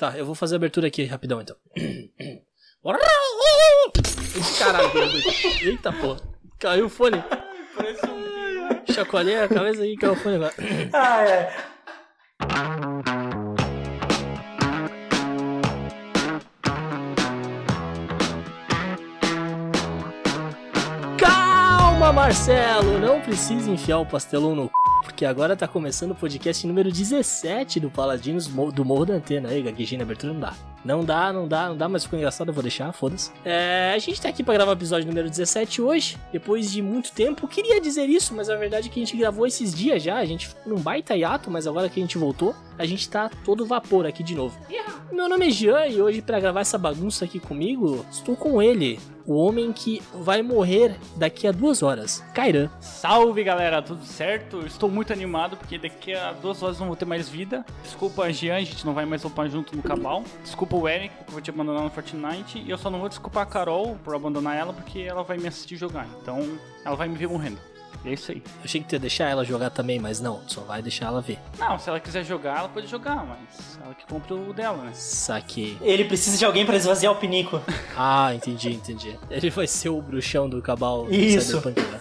Tá, eu vou fazer a abertura aqui rapidão então. Caralho, eita porra. Caiu o fone. Chacoalhei a cabeça e caiu o fone agora. Ah, é. Calma, Marcelo! Não precisa enfiar o pastelão no c... porque agora tá começando o podcast número 17 do Paladinos do Morro da Antena. Aí, gaguejinha abertura não dá. Não dá, não dá, não dá, mas ficou engraçado, eu vou deixar, foda-se. É, a gente tá aqui pra gravar o episódio número 17 hoje, depois de muito tempo. Queria dizer isso, mas a verdade é que a gente gravou esses dias já, a gente ficou num baita hiato, mas agora que a gente voltou, a gente tá todo vapor aqui de novo. Meu nome é Jean e hoje pra gravar essa bagunça aqui comigo, estou com ele, o homem que vai morrer daqui a duas horas, Kairan. Salve galera, tudo certo? Estou muito animado porque daqui a duas horas não vou ter mais vida. Desculpa Jean, a gente não vai mais upar junto no Cabal. Desculpa o Eric, vou te abandonar no Fortnite. E eu só não vou desculpar a Carol por abandonar ela, porque ela vai me assistir jogar. Então ela vai me ver morrendo. E é isso aí. Eu achei que tu ia deixar ela jogar também, mas não, só vai deixar ela ver. Não, se ela quiser jogar, ela pode jogar, mas ela que compra o dela, né? Saquei. Ele precisa de alguém pra esvaziar o pinico. Ah, entendi, entendi. Ele vai ser o bruxão do cabal do Isso. Cyberpunk, né?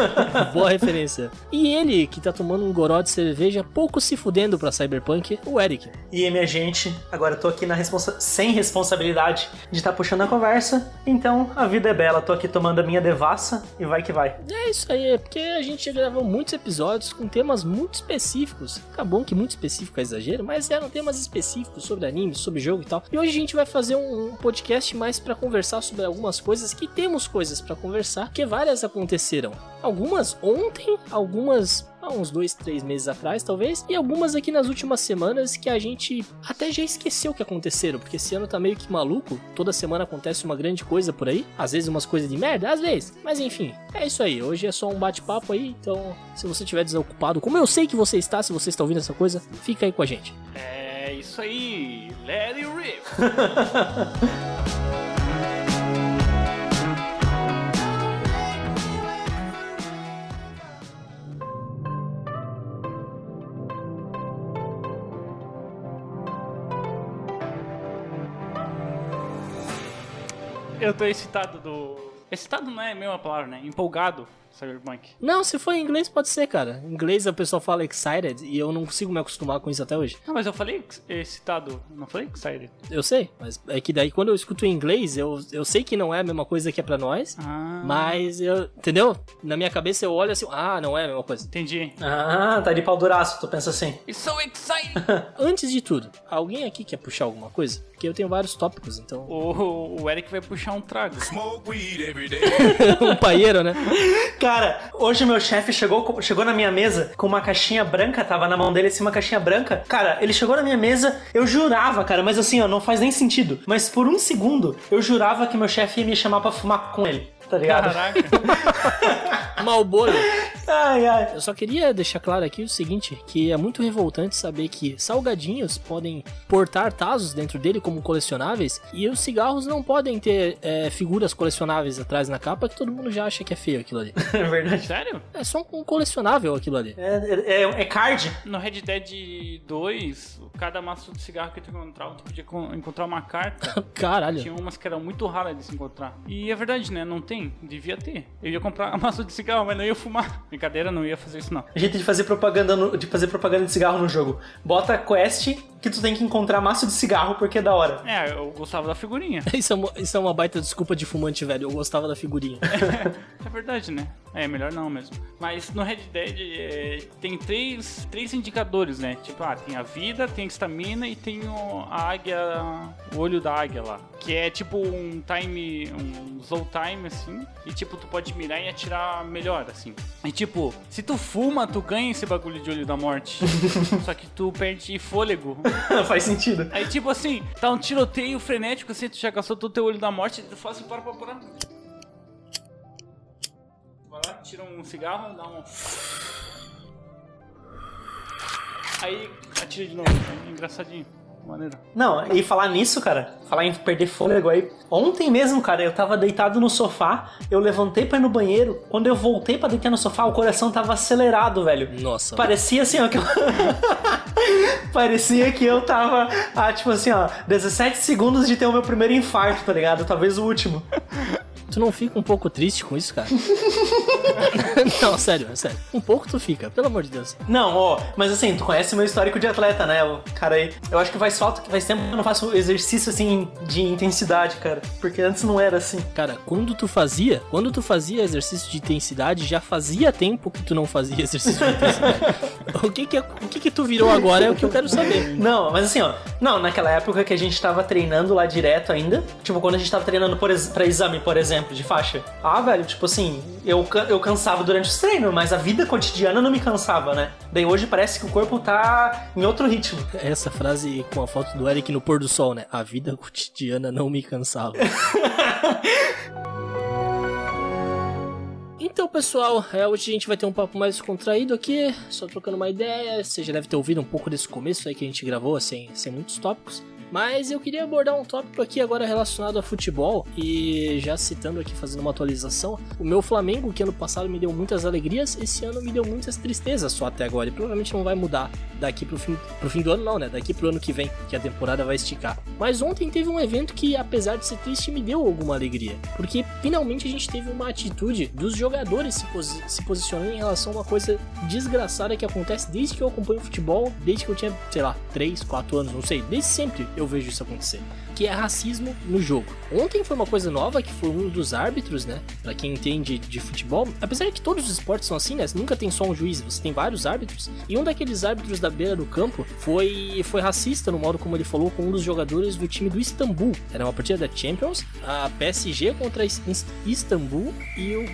Boa referência. E ele, que tá tomando um goró de cerveja, pouco se fudendo pra Cyberpunk, o Eric. E aí, minha gente, agora eu tô aqui na responsa sem responsabilidade de estar puxando a conversa. Então, a vida é bela. Tô aqui tomando a minha devassa e vai que vai. É isso aí, é porque a gente já gravou muitos episódios com temas muito específicos. Tá bom que muito específico é exagero, mas eram temas específicos sobre anime, sobre jogo e tal. E hoje a gente vai fazer um, um podcast mais pra conversar sobre algumas coisas que temos coisas pra conversar, que várias aconteceram. Algumas ontem, algumas há uns dois, três meses atrás, talvez, e algumas aqui nas últimas semanas que a gente até já esqueceu que aconteceram, porque esse ano tá meio que maluco, toda semana acontece uma grande coisa por aí, às vezes umas coisas de merda, às vezes, mas enfim, é isso aí, hoje é só um bate-papo aí, então se você estiver desocupado, como eu sei que você está, se você está ouvindo essa coisa, fica aí com a gente. É isso aí. Let it rip. Eu tô excitado do. Excitado não é a mesma palavra, né? Empolgado, Cyberpunk. Não, se for em inglês pode ser, cara. Em inglês a pessoa fala excited e eu não consigo me acostumar com isso até hoje. Não, mas eu falei ex- excitado, não falei excited. Eu sei, mas é que daí quando eu escuto em inglês, eu, eu sei que não é a mesma coisa que é pra nós, Ah, mas eu, entendeu? Na minha cabeça eu olho assim, ah, não é a mesma coisa. entendi. Ah, tá de pau duraço, tu pensa assim. It's so exciting! Antes de tudo, alguém aqui quer puxar alguma coisa? Porque eu tenho vários tópicos, então. o, o Eric vai puxar um trago. Smoke weed every day. um paieiro, né? Cara, hoje meu chefe chegou, chegou na minha mesa com uma caixinha branca, tava na mão dele assim uma caixinha branca. Cara, ele chegou na minha mesa, eu jurava, cara, mas assim, ó, não faz nem sentido. Mas por um segundo, eu jurava que meu chefe ia me chamar pra fumar com ele, tá ligado? Caraca. Malboro. Ai, ai. Eu só queria deixar claro aqui o seguinte, que é muito revoltante saber que salgadinhos podem portar tazos dentro dele como colecionáveis e os cigarros não podem ter é, figuras colecionáveis atrás na capa que todo mundo já acha que é feio aquilo ali. É verdade. Sério? É só um colecionável aquilo ali. É, é, é card? No Red Dead 2, cada maço de cigarro que tu encontrava, tu podia con- encontrar uma carta. Caralho. Tinha umas que eram muito raras de se encontrar. E é verdade, né? Não tem. Devia ter. Eu ia comprar maço de cigarro, mas não ia fumar. Brincadeira, não ia fazer isso não. Gente de fazer propaganda no- de fazer propaganda de cigarro no jogo. Bota quest que tu tem que encontrar maço de cigarro porque é da hora. É, eu gostava da figurinha. Isso é, uma, isso é uma baita desculpa de fumante, velho. Eu gostava da figurinha. É verdade, né? É, melhor não mesmo. Mas no Red Dead é, tem três, três indicadores, né? Tipo, ah, tem a vida, tem a estamina e tem o, a águia, o olho da águia lá. Que é tipo um time, um slow time, assim. E tipo, tu pode mirar e atirar melhor, assim. E tipo, se tu fuma, tu ganha esse bagulho de olho da morte. Só que tu perde fôlego. Faz sentido. Aí tipo assim, tá um tiroteio frenético, assim, tu já gastou todo o teu olho da morte, tu faz assim, para, para, para. Vai lá, tira um cigarro, dá um. Aí atira de novo, engraçadinho. Maneiro. Não, e falar nisso, cara, falar em perder fôlego aí. Ontem mesmo, cara, eu tava deitado no sofá, eu levantei pra ir no banheiro. Quando eu voltei pra deitar no sofá, o coração tava acelerado, velho. Nossa. Parecia assim, ó, que eu... Parecia que eu tava, ah, tipo assim, ó, 17 segundos de ter o meu primeiro infarto, tá ligado? Talvez o último. Tu não fica um pouco triste com isso, cara? não, sério, sério. Um pouco tu fica, pelo amor de Deus. Não, ó, mas assim, tu conhece meu histórico de atleta, né? O cara aí. Eu acho que faz falta que faz tempo que eu não faço exercício assim de intensidade, cara. Porque antes não era assim. Cara, quando tu fazia, quando tu fazia exercício de intensidade, já fazia tempo que tu não fazia exercício de intensidade. o que que, o que que tu virou agora é o que eu quero saber. Não, mas assim, ó. Não, naquela época que a gente tava treinando lá direto ainda. Tipo, quando a gente tava treinando ex- pra exame, por exemplo, de faixa. Ah, velho, tipo assim, eu, eu cansava durante os treinos, mas a vida cotidiana não me cansava, né? Daí hoje parece que o corpo tá em outro ritmo. Essa frase com a foto do Eric no pôr do sol, né? A vida cotidiana não me cansava. Então, pessoal, é, hoje a gente vai ter um papo mais contraído aqui, só trocando uma ideia. Você já deve ter ouvido um pouco desse começo aí que a gente gravou, sem, sem muitos tópicos. Mas eu queria abordar um tópico aqui agora relacionado a futebol e já citando aqui, fazendo uma atualização. O meu Flamengo, que ano passado me deu muitas alegrias, esse ano me deu muitas tristezas só até agora. E provavelmente não vai mudar daqui pro fim, pro fim do ano, não, né? Daqui pro ano que vem, que a temporada vai esticar. Mas ontem teve um evento que, apesar de ser triste, me deu alguma alegria. Porque finalmente a gente teve uma atitude dos jogadores se, posi se posicionando em relação a uma coisa desgraçada que acontece desde que eu acompanho futebol, desde que eu tinha, sei lá, 3, 4 anos, não sei, desde sempre eu vejo isso acontecer. Que é racismo no jogo. Ontem foi uma coisa nova que foi um dos árbitros, né? Pra quem entende de futebol, apesar de que todos os esportes são assim, né? Nunca tem só um juiz, você tem vários árbitros. E um daqueles árbitros da beira do campo foi, foi racista no modo como ele falou com um dos jogadores do time do Istambul. Era uma partida da Champions, a PSG contra Is- Is- Istambul e o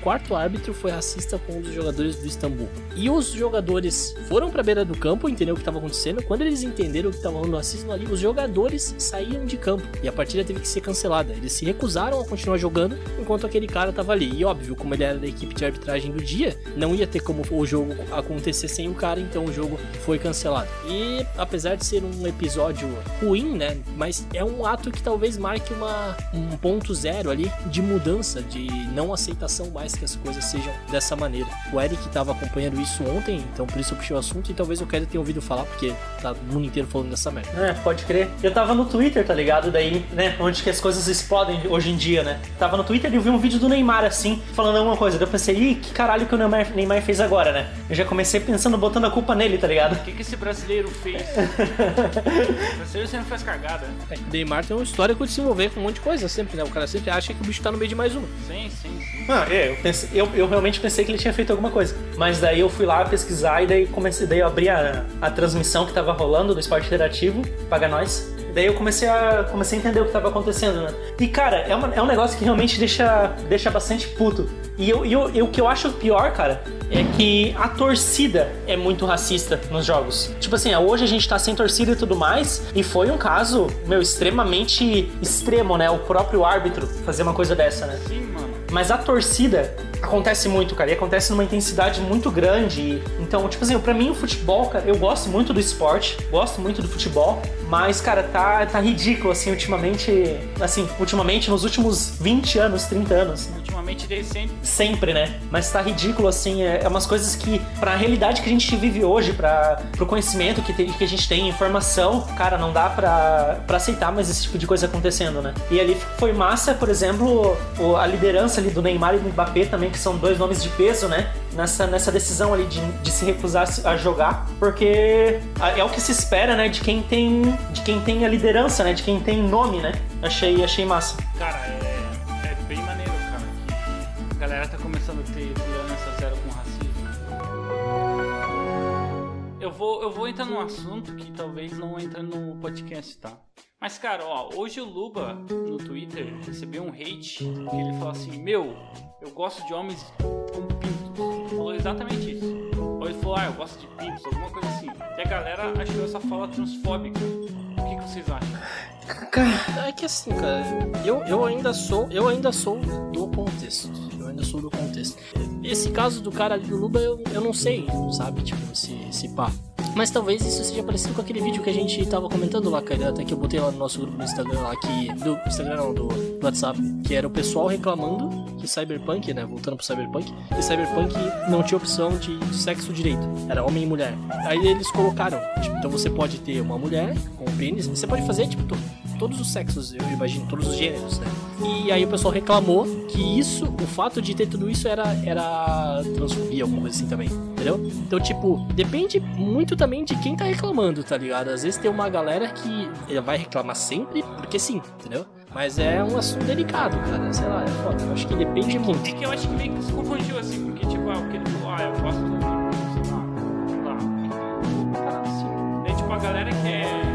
quarto, árbitro foi racista com um dos jogadores do Istambul. E os jogadores foram pra beira do campo, entender o que estava acontecendo. Quando eles entenderam o que estava rolando racismo ali, os jogadores saíram de campo e a partida teve que ser cancelada. Eles se recusaram a continuar jogando enquanto aquele cara tava ali. E óbvio, como ele era da equipe de arbitragem do dia, não ia ter como o jogo acontecer sem o cara, então o jogo foi cancelado. E apesar de ser um episódio ruim, né? Mas é um ato que talvez marque uma, um ponto zero ali de mudança, de não aceitação mais que as coisas sejam dessa maneira. O Eric tava acompanhando isso ontem, então por isso eu puxei o assunto e talvez eu quero ter ouvido falar, porque tá o mundo inteiro falando dessa merda. É, pode crer. Eu tava no Twitter, tá ligado? Daí, né, onde que as coisas explodem hoje em dia, né? Tava no Twitter e eu vi um vídeo do Neymar, assim, falando alguma coisa. Daí eu pensei, ih, que caralho que o Neymar, Neymar fez agora, né? Eu já comecei pensando, botando a culpa nele, tá ligado? O que, que esse brasileiro fez? o brasileiro sempre faz cagada. É, o Neymar tem uma histórico de se envolver com um monte de coisa sempre, né? O cara sempre acha que o bicho tá no meio de mais uma. Sim, sim, sim. Ah, é, eu, pensei, eu, eu realmente pensei que ele tinha feito alguma coisa. Mas daí eu fui lá pesquisar e daí comecei, daí eu abri a, a transmissão que tava rolando do esporte interativo, paga nós. Daí eu comecei a, comecei a entender o que tava acontecendo, né? E cara, é, uma- é um negócio que realmente deixa, deixa bastante puto. E, eu, eu- e o que eu acho pior, cara, é que a torcida é muito racista nos jogos. Tipo assim, hoje a gente tá sem torcida e tudo mais, e foi um caso, meu, extremamente extremo, né? O próprio árbitro fazer uma coisa dessa, né? Sim, mano. Mas a torcida acontece muito, cara, e acontece numa intensidade muito grande. Então, tipo assim, pra mim o futebol, cara, eu gosto muito do esporte, gosto muito do futebol, mas, cara, tá, tá ridículo, assim, ultimamente. Assim, ultimamente, nos últimos 20 anos, 30 anos. Ultimamente desde sempre. Sempre, né? Mas tá ridículo, assim, é, é umas coisas que, pra realidade que a gente vive hoje, pra, pro conhecimento que, tem- que a gente tem, informação, cara, não dá pra, pra aceitar mais esse tipo de coisa acontecendo, né? E ali foi massa, por exemplo, o- a liderança ali do Neymar e do Mbappé também, que são dois nomes de peso, né? Nessa, nessa decisão ali de, de se recusar a jogar, porque é o que se espera, né? De quem tem, de quem tem a liderança, né? De quem tem nome, né? Achei, achei massa. Cara, a galera tá começando a ter tolerância zero com racismo. Eu vou, eu vou entrar num assunto que talvez não entre no podcast, tá? Mas, cara, ó, hoje o Luba, no Twitter, recebeu um hate que ele falou assim, meu, eu gosto de homens com pintos. Ele falou exatamente isso. Ou ele falou, ah, eu gosto de pintos, alguma coisa assim. E a galera achou essa fala transfóbica. O que, que vocês acham? É que assim, cara, eu, eu ainda sou, eu ainda sou do contexto. Sou do contexto. Esse caso do cara do Luba, eu, eu não sei, sabe? Tipo, esse, esse pá. Mas talvez isso seja parecido com aquele vídeo que a gente tava comentando lá, cara, até que eu botei lá no nosso grupo no Instagram lá, que. Do Instagram não, do, do WhatsApp, que era o pessoal reclamando que Cyberpunk, né? Voltando pro Cyberpunk, que Cyberpunk não tinha opção de, sexo direito. Era homem e mulher. Aí eles colocaram, tipo, então você pode ter uma mulher com um pênis, você pode fazer, tipo, todos os sexos, eu imagino, todos os gêneros, né? E aí o pessoal reclamou que isso, o fato de ter tudo isso era, era transfobia, alguma coisa assim também, entendeu? Então, tipo, depende muito também de quem tá reclamando, tá ligado? Às vezes tem uma galera que eh, vai reclamar sempre, porque sim, entendeu? Mas é um assunto delicado, cara. Sei lá, é foda. Eu acho que depende muito. É que eu acho que meio que se confundiu assim, porque tipo, ah, o que ele falou, ah, eu gosto do. sei lá, sei lá. Cara, assim. Daí tipo, a galera que é.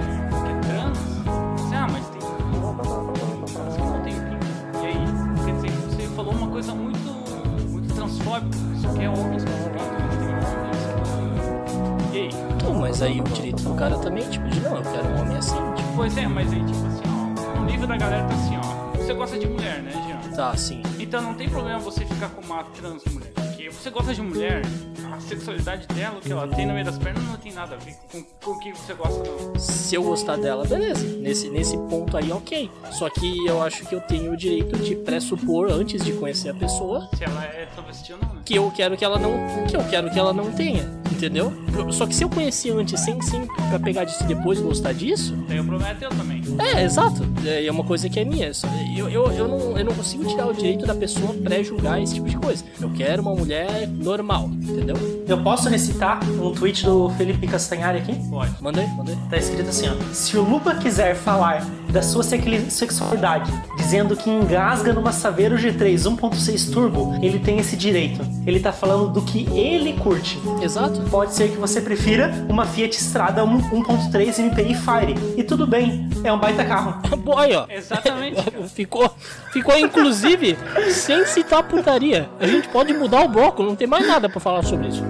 E aí? Então, mas aí o direito do cara também, tipo, de não, eu quero um homem assim, tipo, Pois é, mas aí tipo assim, ó. No nível da galera tá assim, ó. Você gosta de mulher, né, Jean? tá, assim. Então não tem problema você ficar com uma trans mulher. Porque você gosta de mulher, a sexualidade dela, o que ela tem no meio das pernas, não tem nada a ver com, com o que você gosta, não. Se eu gostar dela, beleza. Nesse, nesse ponto aí, ok. Só que eu acho que eu tenho o direito de pressupor, antes de conhecer a pessoa, Se ela é travesti ou não, né? que eu quero que ela não. que eu quero que ela não tenha. Entendeu? Eu- Só que se eu conhecer antes sem, sem pra pegar disso e depois gostar disso, Daí o problema é teu também. É, exato. É é uma coisa que é minha. Eu, eu, eu, não, eu não consigo tirar o direito da pessoa pré-julgar esse tipo de coisa. Eu quero uma mulher normal, entendeu? Eu posso recitar um tweet do Felipe Castanhari aqui? Pode. Manda aí, manda aí. Tá escrito assim, ó. Se o Lupa quiser falar da sua sexualidade, dizendo que engasga numa Saveiro G3 1.6 Turbo, ele tem esse direito. Ele tá falando do que ele curte. Exato. Pode ser que você prefira uma Fiat Strada 1- 1.3 MPI Fire. E tudo bem, é um baita carro. Aí, ó. Exatamente, ficou, ficou, inclusive, sem citar putaria. A gente pode mudar o bloco, não tem mais nada pra falar sobre isso.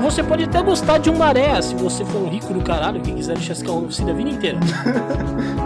Você pode até gostar de um maré, se você for um rico do caralho que quiser chascar um oficina a vida inteira.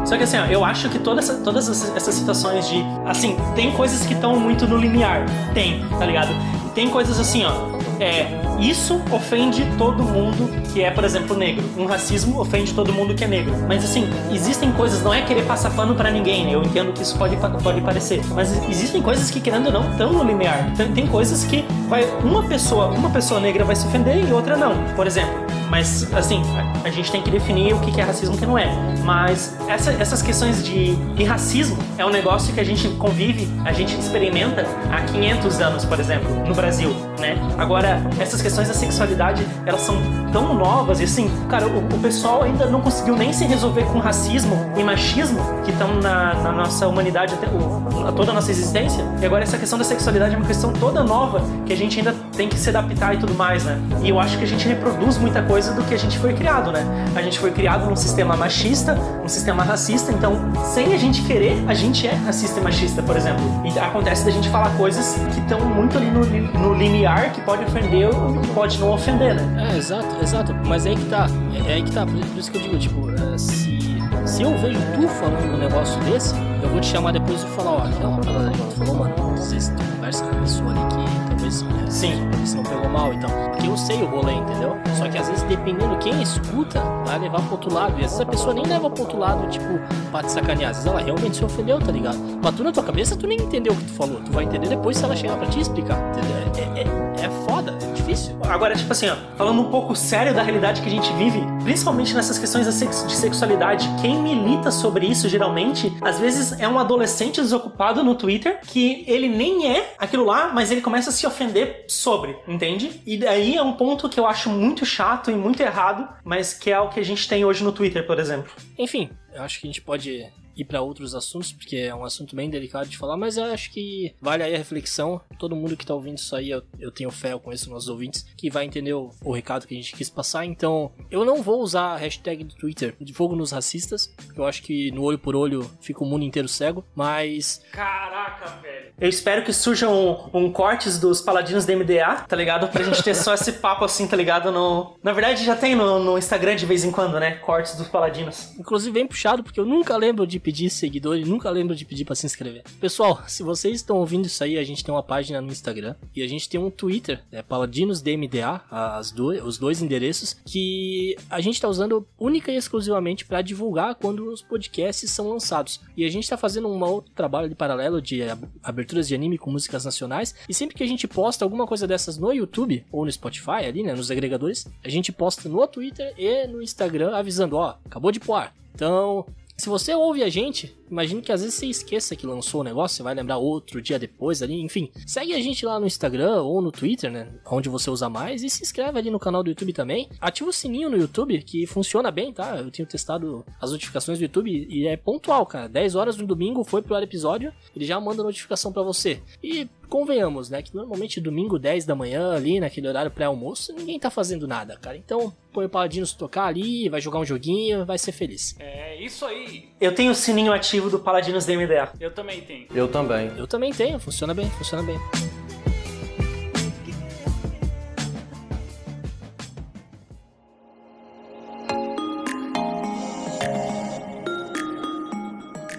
Só que assim, ó, eu acho que toda essa- todas essas, essas situações de. Assim, tem coisas que estão muito no limiar. Tem, tá ligado? E tem coisas assim, ó. É, isso ofende todo mundo que é, por exemplo, negro. Um racismo ofende todo mundo que é negro. Mas assim, existem coisas, não é querer passar pano pra ninguém, né? Eu entendo que isso pode, pode parecer. Mas existem coisas que, querendo ou não, estão no limiar. Tem, tem coisas que vai. Uma pessoa, uma pessoa negra vai se ofender e outra não. Por exemplo. Mas, assim, a, gente tem que definir o que que é racismo e o que não é. Mas essa- essas questões de, de racismo é um negócio que a gente convive, a gente experimenta há 500 anos, por exemplo, no Brasil, né? Agora, essas questões da sexualidade, elas são tão novas e, assim, cara, o, o pessoal ainda não conseguiu nem se resolver com racismo e machismo que estão na, na nossa humanidade, até, o- toda a nossa existência. E agora essa questão da sexualidade é uma questão toda nova que a gente ainda tem que se adaptar e tudo mais, né? E eu acho que a gente reproduz muita coisa do que a gente foi criado, né? A gente foi criado num sistema machista, um sistema racista, então, sem a gente querer, a gente é racista e machista, por exemplo. E acontece da gente falar coisas que estão muito ali no, no limiar, que pode ofender ou pode não ofender, né? É, exato, exato. Mas é aí que tá. É, é aí que tá. Por, por isso que eu digo, tipo, é, se, se eu vejo tu falando um negócio desse, eu vou te chamar depois e falar, ó, aquela parada ali que tu falou, mano, às vezes tu conversa com a pessoa ali que talvez é, Sim. se não pegou mal e tal. Porque eu sei o rolê, entendeu? Só que às vezes, dependendo quem escuta, vai levar pro outro lado. E às vezes a pessoa nem leva pro outro lado, tipo, pra te sacanear. Às vezes ela realmente se ofendeu, tá ligado? Mas tu na tua cabeça, tu nem entendeu o que tu falou. Tu vai entender depois se ela chegar pra te explicar, entendeu? É, é, é foda, é difícil. Agora, tipo assim, ó, falando um pouco sério da realidade que a gente vive, principalmente nessas questões de sexualidade, quem milita sobre isso geralmente, às vezes é um adolescente desocupado no Twitter que ele nem é aquilo lá, mas ele começa a se ofender sobre, entende? E daí é um ponto que eu acho muito chato e muito errado, mas que é o que a gente tem hoje no Twitter, por exemplo. Enfim, eu acho que a gente pode ir pra outros assuntos, porque é um assunto bem delicado de falar, mas eu acho que vale aí a reflexão. Todo mundo que tá ouvindo isso aí, eu, eu tenho fé, eu conheço nossos ouvintes, que vai entender o, o recado que a gente quis passar. Então, eu não vou usar a hashtag do Twitter de fogo nos racistas, porque eu acho que no olho por olho fica o mundo inteiro cego, mas Caraca, velho. Eu espero que surjam um, um cortes dos paladinos da MDA, tá ligado? Pra gente ter só esse papo assim, tá ligado? No... Na verdade, já tem no, no Instagram de vez em quando, né? Cortes dos paladinos. Inclusive, bem puxado, porque eu nunca lembro de pedir seguidor e nunca lembro de pedir pra se inscrever. Pessoal, se vocês estão ouvindo isso aí, a gente tem uma página no Instagram e a gente tem um Twitter, é Paladinos DMDA, as duas, os dois endereços, que a gente tá usando única e exclusivamente para divulgar quando os podcasts são lançados. E a gente tá fazendo um outro trabalho de paralelo de aberturas de anime com músicas nacionais. E sempre que a gente posta alguma coisa dessas no YouTube ou no Spotify ali, né, nos agregadores, a gente posta no Twitter e no Instagram avisando, ó, acabou de pôr. Então, se você ouve a gente, imagine que às vezes você esqueça que lançou o negócio, você vai lembrar outro dia depois ali, enfim. Segue a gente lá no Instagram ou no Twitter, né? Onde você usa mais, e se inscreve ali no canal do YouTube também. Ativa o sininho no YouTube, que funciona bem, tá? Eu tenho testado as notificações do YouTube e é pontual, cara. 10 horas no domingo foi pro ar episódio, ele já manda notificação para você. E convenhamos, né? Que normalmente domingo, 10 da manhã, ali, naquele horário pré-almoço, ninguém tá fazendo nada, cara. Então, põe o Paladinos tocar ali, vai jogar um joguinho, vai ser feliz. É isso aí. Eu tenho o sininho ativo do Paladinos DMDA. Eu também tenho. Eu também. Eu também tenho, funciona bem, funciona bem.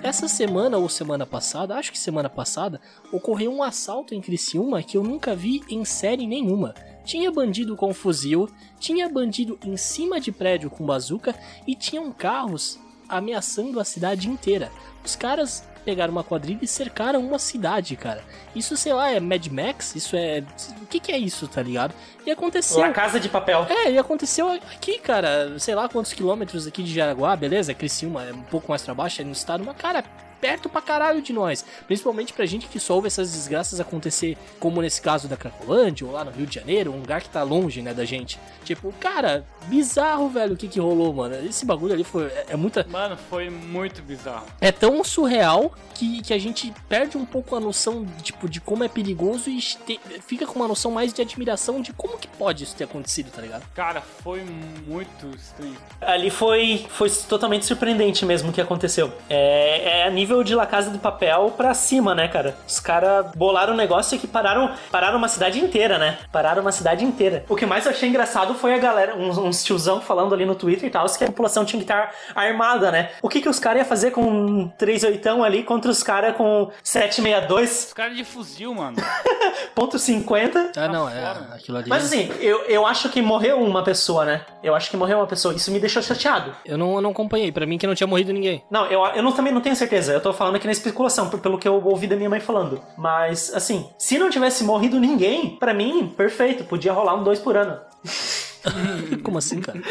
Essa semana ou semana passada, acho que semana passada, ocorreu um assalto em Criciúma que eu nunca vi em série nenhuma. Tinha bandido com fuzil, tinha bandido em cima de prédio com bazuca e tinham carros ameaçando a cidade inteira. Os caras pegaram uma quadrilha e cercaram uma cidade, cara. Isso, sei lá, é Mad Max? Isso é. O que, que é isso, tá ligado? E aconteceu. La Casa de Papel. É, e aconteceu aqui, cara. Sei lá quantos quilômetros aqui de Jaraguá, beleza? Criciúma é um pouco mais pra baixo, é no estado, mas, cara, perto pra caralho de nós. Principalmente pra gente que só ouve essas desgraças acontecer, como nesse caso da Cracolândia, ou lá no Rio de Janeiro, um lugar que tá longe, né, da gente. Tipo, cara, bizarro, velho, o que que rolou, mano. Esse bagulho ali foi. É, é muita. Mano, foi muito bizarro. É tão surreal que, que a gente perde um pouco a noção, tipo, de como é perigoso e te, fica com uma noção mais de admiração de como que pode isso ter acontecido, tá ligado? Cara, foi muito estranho. Ali foi, foi totalmente surpreendente mesmo o que aconteceu. É, é a nível de La Casa de Papel pra cima, né, cara? Os caras bolaram um negócio que pararam, pararam uma cidade inteira, né? Pararam uma cidade inteira. O que mais eu achei engraçado foi a galera, uns, uns tiozão falando ali no Twitter e tal, que a população tinha que estar armada, né? O que que os caras iam fazer com um 38 ali contra os caras com 762? Os caras de fuzil, mano. ponto .50. Ah, não, Tá é aquilo ali. Mas assim, eu, eu acho que morreu uma pessoa, né? Eu acho que morreu uma pessoa. Isso me deixou chateado. Eu não, eu não acompanhei, pra mim que não tinha morrido ninguém. Não, eu, eu não, também não tenho certeza. Eu tô falando aqui na especulação, pelo que eu ouvi da minha mãe falando. Mas, assim, se não tivesse morrido ninguém, pra mim, perfeito. Podia rolar um dois por ano. Como assim, cara?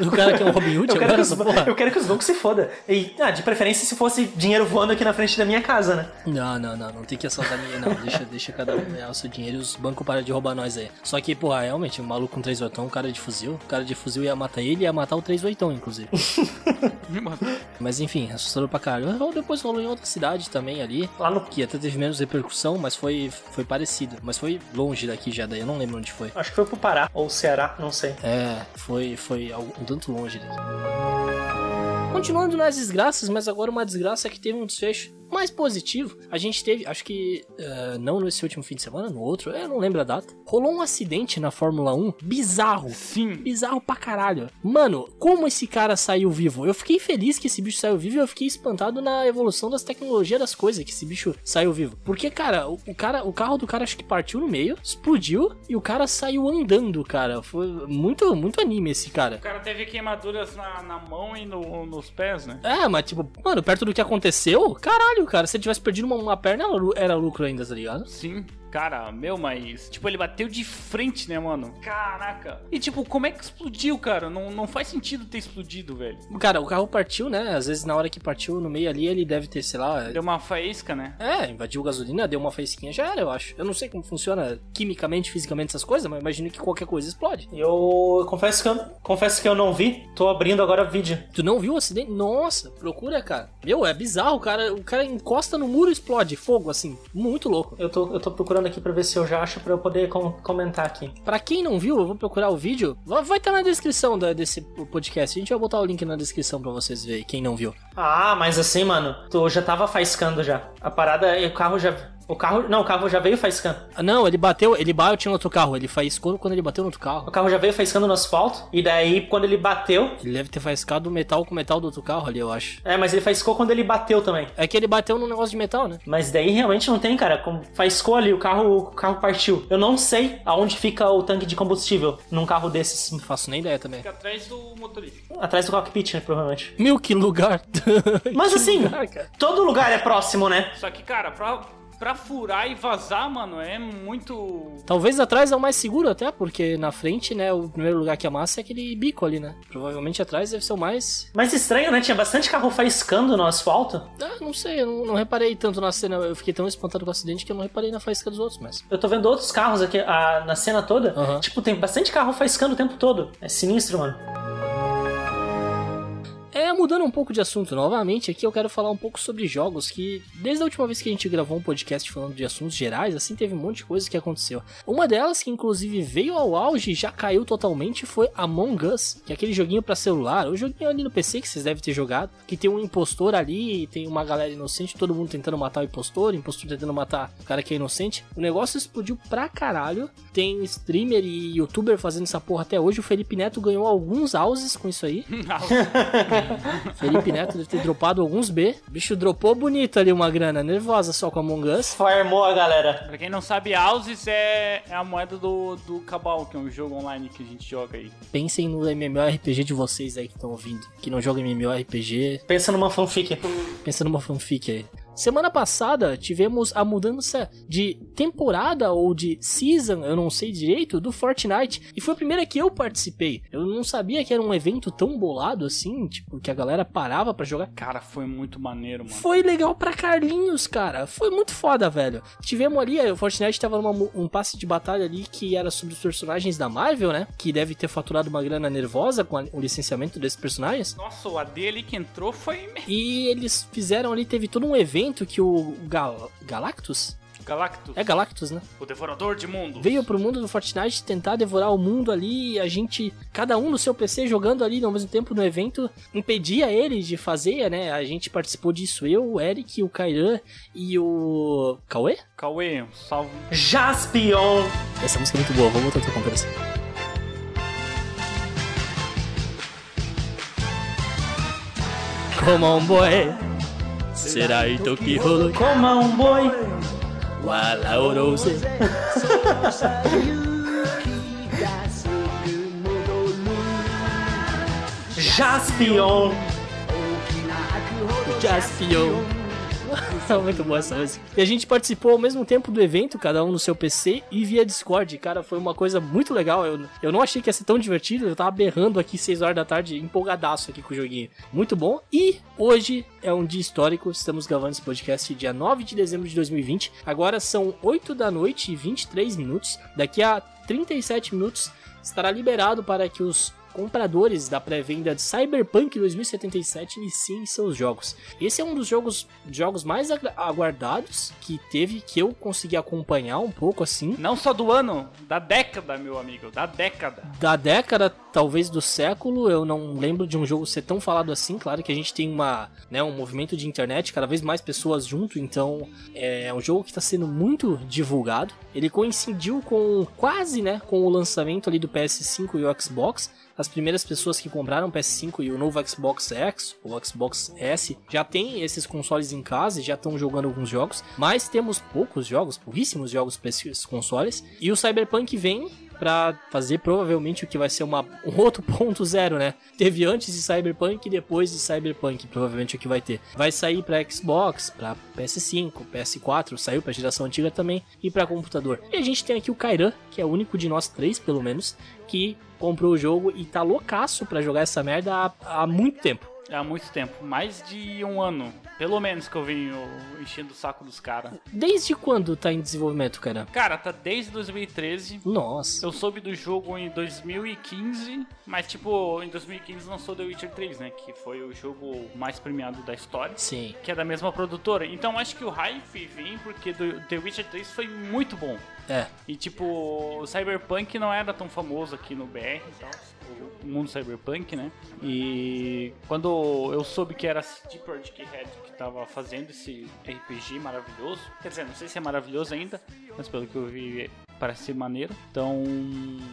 O cara que é um Robin Hood Eu quero, agora, que os, porra? eu quero que os bancos se foda. E, ah, de preferência se fosse dinheiro voando aqui na frente da minha casa, né? Não, não, não, não tem que assaltar ninguém, não. Deixa, deixa cada um ganhar o seu dinheiro e os bancos param de roubar nós aí. Só que, porra, realmente, um maluco com 3 oitão, um cara de fuzil. O cara de fuzil ia matar ele e ia matar o 3 oitão, inclusive. Mano, Mas enfim, assustador pra caralho. Depois rolou em outra cidade também ali. Lá no. Que até teve menos repercussão, mas foi, foi parecido. Mas foi longe daqui já, daí eu não lembro onde foi. Acho que foi pro Pará ou Ceará, não sei. É, foi, foi algo- um tanto longe. Continuando nas desgraças, mas agora uma desgraça que teve um desfecho mais positivo. A gente teve, acho que eh, não nesse último fim de semana, no outro, eu não lembro a data. Rolou um acidente na Fórmula 1 bizarro. sim. Bizarro pra caralho. Mano, como esse cara saiu vivo? Eu fiquei feliz que esse bicho saiu vivo e eu fiquei espantado na evolução das tecnologias das coisas que esse bicho saiu vivo. Porque, cara, o, o cara, o carro do cara acho que partiu no meio, explodiu e o cara saiu andando, cara. Foi muito, muito anime esse cara. O cara teve queimaduras na, na mão e no- nos pés, né? É, mas tipo, mano, perto do que aconteceu, caralho, cara, se ele tivesse perdido uma, uma perna, era lucro ainda, tá ligado? Sim. Cara, meu, mas. Tipo, ele bateu de frente, né, mano? Caraca. E tipo, como é que explodiu, cara? Não, não faz sentido ter explodido, velho. Cara, o carro partiu, né? Às vezes na hora que partiu no meio ali, ele deve ter, sei lá. Deu uma faísca, né? É, invadiu gasolina, deu uma faísquinha, já era, eu acho. Eu não sei como funciona quimicamente, fisicamente essas coisas, mas imagino que qualquer coisa explode. Eu confesso que eu, confesso que eu não vi. Tô abrindo agora o vídeo. Tu não viu o acidente? Nossa, procura, cara. Meu, é bizarro, o cara, o cara encosta no muro e explode, fogo, assim, muito louco. Eu tô, eu tô procurando aqui pra ver se eu já acho pra eu poder com- comentar aqui. Pra quem não viu, eu vou procurar o vídeo. Vai estar na descrição da- desse podcast. A gente vai botar o link na descrição pra vocês verem, quem não viu. Ah, mas assim, mano, tu já tava faiscando já. A parada, o carro já. O carro. Não, o carro já veio faiscando. Não, ele bateu, ele bateu no outro carro, ele faiscou quando ele bateu no outro carro. O carro já veio faiscando no asfalto. E daí, quando ele bateu. Ele deve ter faiscado o metal com o metal do outro carro ali, eu acho. É, mas ele faiscou quando ele bateu também. É que ele bateu num negócio de metal, né? Mas daí realmente não tem, cara. Como faiscou ali, o carro, o carro partiu. Eu não sei aonde fica o tanque de combustível num carro desses. Não faço nem ideia também. Fica atrás do motorista. Atrás do cockpit, né? Provavelmente. Meu, que lugar. Mas Que assim, lugar, todo lugar é próximo, né? Só que, cara, pra, pra furar e vazar, mano, é muito. Talvez atrás é o mais seguro até, porque na frente, né, o primeiro lugar que amassa é aquele bico ali, né? Provavelmente atrás deve ser o mais... Mas estranho, né? Tinha bastante carro faiscando no asfalto. Ah, não sei, eu não, não reparei tanto na cena, eu fiquei tão espantado com o acidente que eu não reparei na faísca dos outros, mas... Eu tô vendo outros carros aqui ah, na cena toda. Aham. Tipo, tem bastante carro faiscando o tempo todo. É sinistro, mano. É, mudando um pouco de assunto novamente, aqui eu quero falar um pouco sobre jogos que, desde a última vez que a gente gravou um podcast falando de assuntos gerais, assim, teve um monte de coisa que aconteceu. Uma delas, que inclusive veio ao auge e já caiu totalmente, foi Among Us, que é aquele joguinho pra celular, o joguinho ali no PC que vocês devem ter jogado, que tem um impostor ali, tem uma galera inocente, todo mundo tentando matar o impostor, o impostor tentando matar o cara que é inocente. O negócio explodiu pra caralho, tem streamer e youtuber fazendo essa porra até hoje, o Felipe Neto ganhou alguns houses com isso aí. Felipe Neto deve ter dropado alguns B. O bicho dropou bonito ali uma grana nervosa só com Among Us. Farmou a galera. pra quem não sabe, Houses é, é a moeda do, do Cabal, que é um jogo online que a gente joga aí. Pensem no MMORPG de vocês aí que estão ouvindo. Que não joga MMORPG. Pensa numa fanfic. Pensa numa fanfic aí. Semana passada tivemos a mudança de temporada ou de season, eu não sei direito, do Fortnite. E foi a primeira que eu participei. Eu não sabia que era um evento tão bolado assim, tipo, que a galera parava pra jogar. Cara, foi muito maneiro, mano. Foi legal pra Carlinhos, cara. Foi muito foda, velho. Tivemos ali, o Fortnite tava numa mu- um passe de batalha ali que era sobre os personagens da Marvel, né? Que deve ter faturado uma grana nervosa com a- o licenciamento desses personagens. Nossa, o AD ali que entrou foi E eles fizeram ali, teve todo um evento que o Gal Galactus? Galactus, É Galactus, né? o devorador de mundo. Veio pro mundo do Fortnite tentar devorar o mundo ali e a gente, cada um no seu PC jogando ali ao mesmo tempo no evento, impedia ele de fazer, né? A gente participou disso, eu, o Eric, o Kairan e o. Cauê? Cauê, um salve. Jaspion. Essa música é muito boa, vou botar outra conversa. Come on boy, será então que rolou? Coma um boi. Wala orose. Jaspion. Jaspion. Muito boa essa música. E a gente participou ao mesmo tempo do evento, cada um no seu PC e via Discord. Cara, foi uma coisa muito legal. Eu, eu não achei que ia ser tão divertido. Eu tava berrando aqui 6 horas da tarde, empolgadaço aqui com o joguinho. Muito bom. E hoje é um dia histórico. Estamos gravando esse podcast dia 9 de dezembro de 2020. Agora são 8 da noite e 23 minutos. Daqui a 37 minutos estará liberado para que os compradores da pré-venda de Cyberpunk 2077 iniciem seus jogos. Esse é um dos jogos, jogos mais aguardados que teve, que eu consegui acompanhar um pouco assim. Não só do ano, da década, meu amigo, da década. Da década, talvez do século, eu não lembro de um jogo ser tão falado assim. Claro que a gente tem uma, né, um movimento de internet, cada vez mais pessoas junto, então é um jogo que está sendo muito divulgado. Ele coincidiu com quase, né, com o lançamento ali do PS5 e o Xbox. As primeiras pessoas que compraram o PS5 e o novo Xbox X, ou Xbox S, já tem esses consoles em casa e já estão jogando alguns jogos. Mas temos poucos jogos, pouquíssimos jogos para esses consoles. E o Cyberpunk vem pra fazer provavelmente o que vai ser uma, um outro ponto zero, né? Teve antes de Cyberpunk e depois de Cyberpunk, provavelmente o que vai ter. Vai sair pra Xbox, pra PS5, PS4, saiu pra geração antiga também e pra computador. E a gente tem aqui o Kairan, que é o único de nós três, pelo menos, que comprou o jogo e tá loucaço pra jogar essa merda há, há muito tempo. Há muito tempo, mais de um ano, pelo menos que eu venho enchendo o saco dos caras. Desde quando tá em desenvolvimento, cara? Cara, tá desde 2013. Nossa. Eu soube do jogo em 2015, mas tipo, em 2015 lançou The Witcher 3, né? Que foi o jogo mais premiado da história. Sim. Que é da mesma produtora. Então acho que o hype vem porque The Witcher 3 foi muito bom. É. E tipo, o Cyberpunk não era tão famoso aqui no BR e tal. Mundo cyberpunk, né? E quando eu soube que era a CD Projekt Red que tava fazendo esse RPG maravilhoso, quer dizer, não sei se é maravilhoso ainda, mas pelo que eu vi parece ser maneiro. Então,